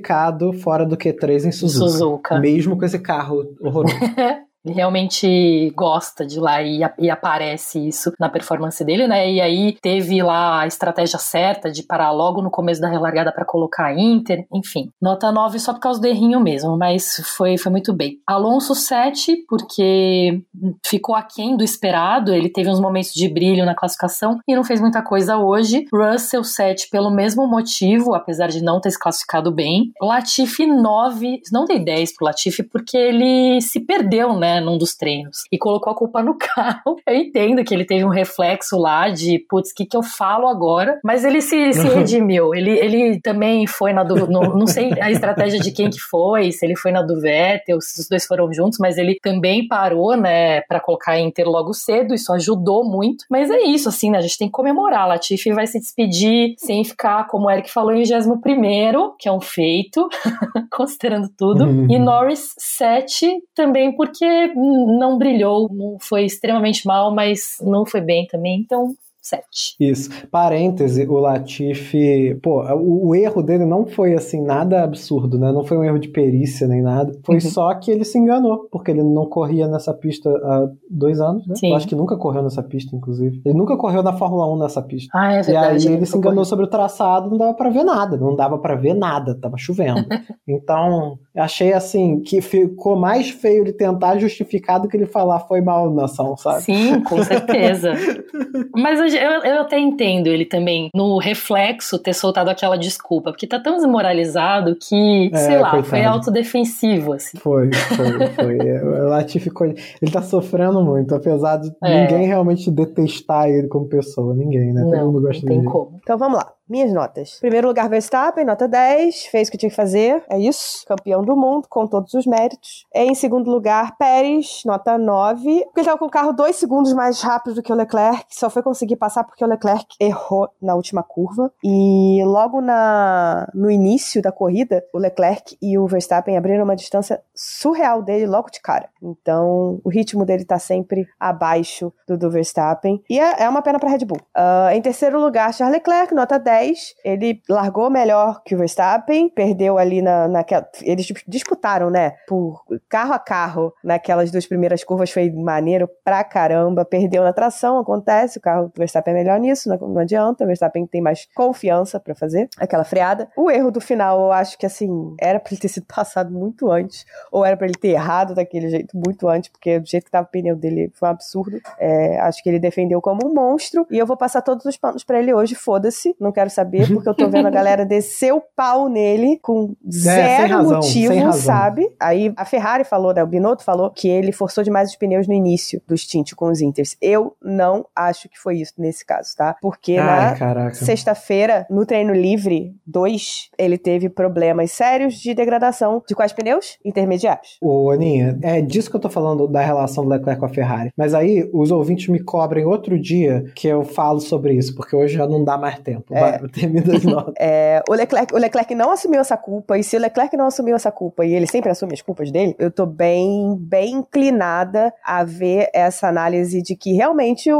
Speaker 3: fora do Q3 em Suzuka.
Speaker 5: Suzuka.
Speaker 3: Mesmo com esse carro horroroso.
Speaker 5: Ele realmente gosta de lá e, e aparece isso na performance dele, né? E aí teve lá a estratégia certa de parar logo no começo da relargada para colocar a Inter, enfim. Nota 9 só por causa do errinho mesmo, mas foi, foi muito bem. Alonso 7, porque ficou aquém do esperado, ele teve uns momentos de brilho na classificação e não fez muita coisa hoje. Russell 7 pelo mesmo motivo, apesar de não ter se classificado bem. Latifi 9, não dei 10 pro Latifi porque ele se perdeu, né, num dos treinos e colocou a culpa no carro. Eu entendo que ele teve um reflexo lá de, putz, o que que eu falo agora? Mas ele se, se redimiu. Ele, ele também foi na do, no- não sei a estratégia de quem que foi, se ele foi na do Vettel, se os dois foram juntos, mas ele também parou, né, para colocar Inter logo cedo, isso ajudou muito. Mas é isso, assim, né, a gente tem que comemorar. Latifi vai se despedir sem ficar, como o Eric falou, em 21 primeiro, que é um feito, considerando tudo.
Speaker 3: Uhum.
Speaker 5: E Norris 7 também porque não brilhou, não foi extremamente mal, mas não foi bem também. Então, sete.
Speaker 3: Isso. Parêntese, o Latifi, pô, o, o, erro dele não foi assim nada absurdo, né? Não foi um erro de perícia nem nada. Foi uhum. só que ele se enganou, porque ele não corria nessa pista há dois anos, né? Sim. Eu acho que nunca correu nessa pista, inclusive. Ele nunca correu na Fórmula 1 nessa pista.
Speaker 5: Ah, é verdade.
Speaker 3: E aí ele se enganou sobre o traçado, não dava para ver nada, não dava para ver nada, tava chovendo. então, achei assim que ficou mais feio ele tentar justificar do que ele falar foi mal nação, sabe?
Speaker 5: Sim, com certeza. Mas eu, eu até entendo ele também no reflexo ter soltado aquela desculpa, porque tá tão desmoralizado que, é, sei lá, coitado. foi autodefensivo, assim.
Speaker 3: Foi, foi, foi. o Latif ficou. Ele tá sofrendo muito, apesar de é. ninguém realmente detestar ele como pessoa. Ninguém, né?
Speaker 5: Todo mundo gosta não tem
Speaker 3: dele.
Speaker 5: como.
Speaker 4: Então vamos lá. Minhas notas. Primeiro lugar, Verstappen, nota 10. Fez o que tinha que fazer. É isso. Campeão do mundo, com todos os méritos. Em segundo lugar, Pérez, nota 9. Porque ele tava com o carro dois segundos mais rápido do que o Leclerc. Só foi conseguir passar porque o Leclerc errou na última curva. E logo na, no início da corrida, o Leclerc e o Verstappen abriram uma distância surreal dele logo de cara. Então, o ritmo dele tá sempre abaixo do do Verstappen. E é, é uma pena pra Red Bull. Uh, em terceiro lugar, Charles Leclerc, nota 10. 10, ele largou melhor que o Verstappen, perdeu ali na, naquela. Eles disputaram, né? Por carro a carro naquelas duas primeiras curvas, foi maneiro pra caramba. Perdeu na tração, acontece, o carro do Verstappen é melhor nisso, não, não adianta. O Verstappen tem mais confiança para fazer aquela freada. O erro do final, eu acho que assim, era pra ele ter sido passado muito antes, ou era pra ele ter errado daquele jeito muito antes, porque do jeito que tava o pneu dele foi um absurdo. É, acho que ele defendeu como um monstro, e eu vou passar todos os panos para ele hoje, foda-se, não quero quero saber, porque eu tô vendo a galera descer o pau nele com é, zero é, razão, motivo, sabe? Aí a Ferrari falou, né? O Binotto falou que ele forçou demais os pneus no início do stint com os Inters. Eu não acho que foi isso nesse caso, tá? Porque Ai, na sexta-feira, no treino livre 2, ele teve problemas sérios de degradação de quais pneus? Intermediários.
Speaker 3: Ô, Aninha, é disso que eu tô falando da relação do Leclerc com a Ferrari. Mas aí os ouvintes me cobrem outro dia que eu falo sobre isso, porque hoje já não dá mais tempo. É, termina as notas.
Speaker 4: É, o, Leclerc, o Leclerc não assumiu essa culpa, e se o Leclerc não assumiu essa culpa, e ele sempre assume as culpas dele, eu tô bem, bem inclinada a ver essa análise de que realmente o,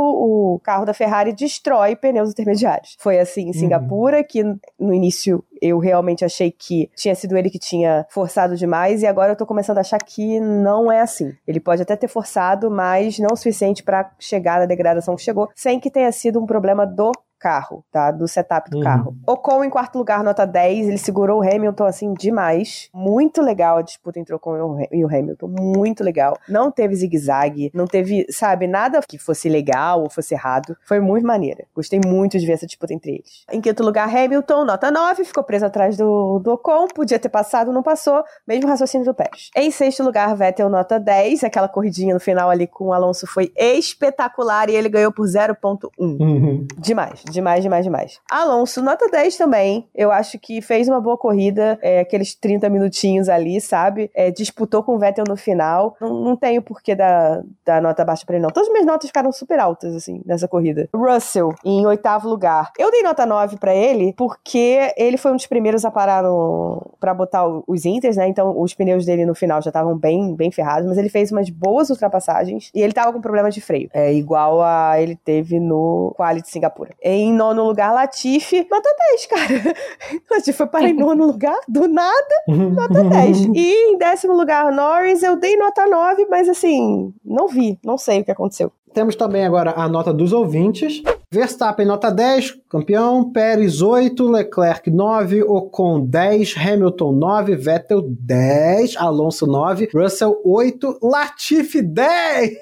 Speaker 4: o carro da Ferrari destrói pneus intermediários. Foi assim em uhum. Singapura, uhum. que no início eu realmente achei que tinha sido ele que tinha forçado demais e agora eu tô começando a achar que não é assim. Ele pode até ter forçado, mas não o suficiente para chegar na degradação que chegou, sem que tenha sido um problema do carro, tá? Do setup do uhum. carro. Ocon em quarto lugar, nota 10. Ele segurou o Hamilton, assim, demais. Muito legal a disputa entre o Ocon e o Hamilton. Muito legal. Não teve zigue-zague, não teve, sabe, nada que fosse legal ou fosse errado. Foi muito maneira. Gostei muito de ver essa disputa entre eles. Em quinto lugar, Hamilton, nota 9. Ficou preso atrás do, do Ocon. Podia ter passado, não passou. Mesmo raciocínio do Pérez. Em sexto lugar, Vettel, nota 10. Aquela corridinha no final ali com o Alonso foi espetacular e ele ganhou por 0.1. Uhum. Demais demais, demais, demais. Alonso, nota 10 também. Eu acho que fez uma boa corrida, é, aqueles 30 minutinhos ali, sabe? É, disputou com o Vettel no final. Não, não tenho porquê dar, dar nota baixa pra ele, não. Todas as minhas notas ficaram super altas, assim, nessa corrida. Russell, em oitavo lugar. Eu dei nota 9 para ele porque ele foi um dos primeiros a parar no, pra botar os Inters, né? Então os pneus dele no final já estavam bem, bem ferrados, mas ele fez umas boas ultrapassagens e ele tava com problema de freio. É igual a ele teve no Quali de Singapura. Em em nono lugar, Latifi, nota 10, cara. Latifi foi para em nono lugar, do nada, nota 10. E em décimo lugar, Norris, eu dei nota 9, mas assim, não vi, não sei o que aconteceu.
Speaker 3: Temos também agora a nota dos ouvintes. Verstappen nota 10, campeão. Pérez 8, Leclerc 9, Ocon 10, Hamilton 9, Vettel 10, Alonso 9, Russell 8, Latifi 10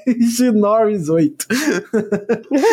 Speaker 3: e Norris 8.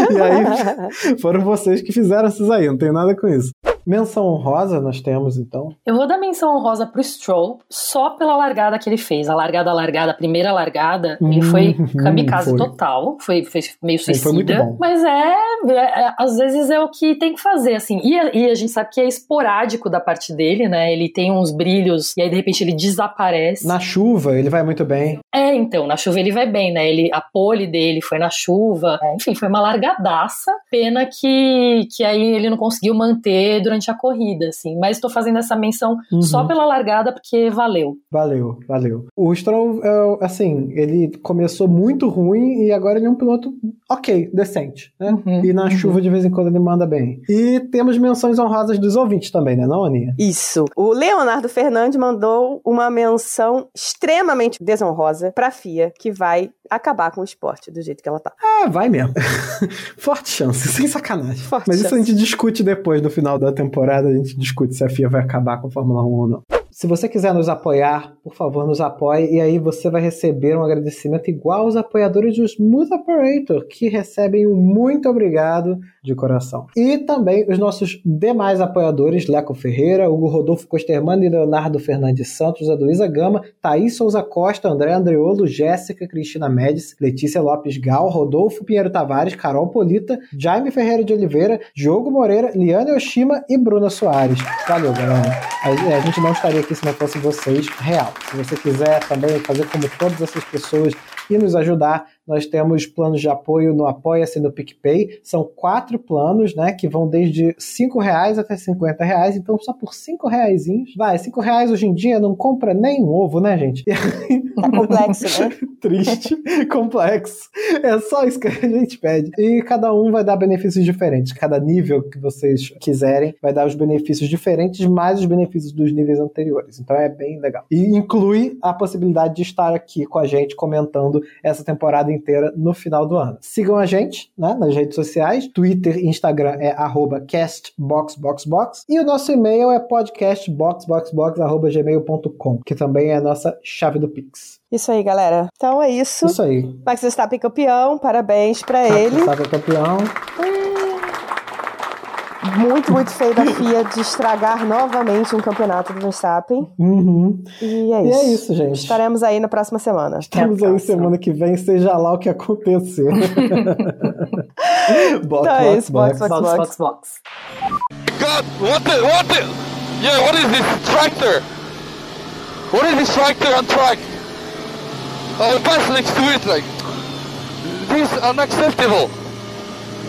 Speaker 3: e aí foram vocês que fizeram esses aí, não tem nada com isso. Menção honrosa nós temos, então?
Speaker 5: Eu vou dar menção honrosa pro Stroll só pela largada que ele fez. A largada, a largada, a primeira largada, hum, ele foi uhum, kamikaze foi. total. Foi, foi meio suicida. Foi mas é, é, é, às vezes é o que tem que fazer, assim. E, e, a gente sabe que é esporádico da parte dele, né? Ele tem uns brilhos e aí de repente ele desaparece.
Speaker 3: Na chuva, ele vai muito bem.
Speaker 5: É, então, na chuva ele vai bem, né? Ele, a pole dele foi na chuva. É, enfim, foi uma largadaça. Pena que, que aí ele não conseguiu manter durante durante a corrida, assim. Mas estou fazendo essa menção
Speaker 3: Uhum.
Speaker 5: só pela largada, porque valeu.
Speaker 3: Valeu, valeu. O Stroll, é, assim, ele começou muito ruim e agora ele é um piloto ok, decente, né?
Speaker 5: Uhum,
Speaker 3: E na
Speaker 5: uhum.
Speaker 3: chuva de vez em quando ele manda bem. E temos menções honrosas dos ouvintes também, né, não, Aninha?
Speaker 4: Isso. O Leonardo Fernandes mandou uma menção extremamente desonrosa pra FIA, que vai acabar com o esporte do jeito que ela tá.
Speaker 3: Ah, vai mesmo. Forte chance, sem sacanagem.
Speaker 4: Forte
Speaker 3: Mas isso a
Speaker 4: chance.
Speaker 3: gente discute depois, no final da temporada, a gente discute se a FIA vai acabar com a Fórmula 1 ou não. Se você quiser nos apoiar, por favor, nos apoie e aí você vai receber um agradecimento igual aos apoiadores do Smooth Operator, que recebem um muito obrigado de coração. E também os nossos demais apoiadores, Leco Ferreira, Hugo Rodolfo Costermano e Leonardo Fernandes Santos, Aduísa Gama, Thaís Souza Costa, André Andreolo, Jéssica Cristina Médici, Letícia Lopes Gal, Rodolfo Pinheiro Tavares, Carol Polita, Jaime Ferreira de Oliveira, Diogo Moreira, Liane Oshima e Bruna Soares. Valeu, galera. A, a gente não estaria se não fosse vocês, real. Se você quiser também fazer como todas essas pessoas e nos ajudar, nós temos planos de apoio no Apoia-se no PicPay. São quatro planos, né? Que vão desde R$ reais até 50 reais. Então, só por cinco reais, vai, cinco reais hoje em dia não compra nem um ovo, né, gente?
Speaker 4: Tá complexo, né?
Speaker 3: Triste, complexo. É só isso que a gente pede. E cada um vai dar benefícios diferentes. Cada nível que vocês quiserem vai dar os benefícios diferentes, mais os benefícios dos níveis anteriores. Então é bem legal. E inclui a possibilidade de estar aqui com a gente comentando essa temporada inteira no final do ano. Sigam a gente né, nas redes sociais. Twitter e Instagram é arroba castboxboxbox. E o nosso e-mail é podcastboxboxbox.gmail.com, que também é a nossa chave do Pix.
Speaker 4: Isso aí, galera. Então é isso.
Speaker 3: Isso aí.
Speaker 4: Max Verstappen campeão, parabéns pra ele.
Speaker 3: Sabe campeão.
Speaker 4: Muito, muito feio da FIA de estragar novamente um campeonato do Verstappen.
Speaker 3: Uhum.
Speaker 4: E é
Speaker 3: E
Speaker 4: isso.
Speaker 3: é isso, gente.
Speaker 4: Estaremos aí na próxima semana.
Speaker 3: Estamos aí
Speaker 5: próxima.
Speaker 3: semana que vem, seja lá o que acontecer. box,
Speaker 4: Então é isso, box,
Speaker 5: Box, box, box.
Speaker 2: God, what the, what the? Yeah, what is this tractor? What is this tractor on track? Oh, the pass next to it, like, this is unacceptable.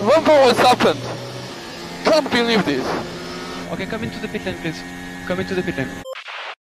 Speaker 2: What has happened? Can't believe this.
Speaker 1: Okay, come into the pit lane, please. Come into the pit lane.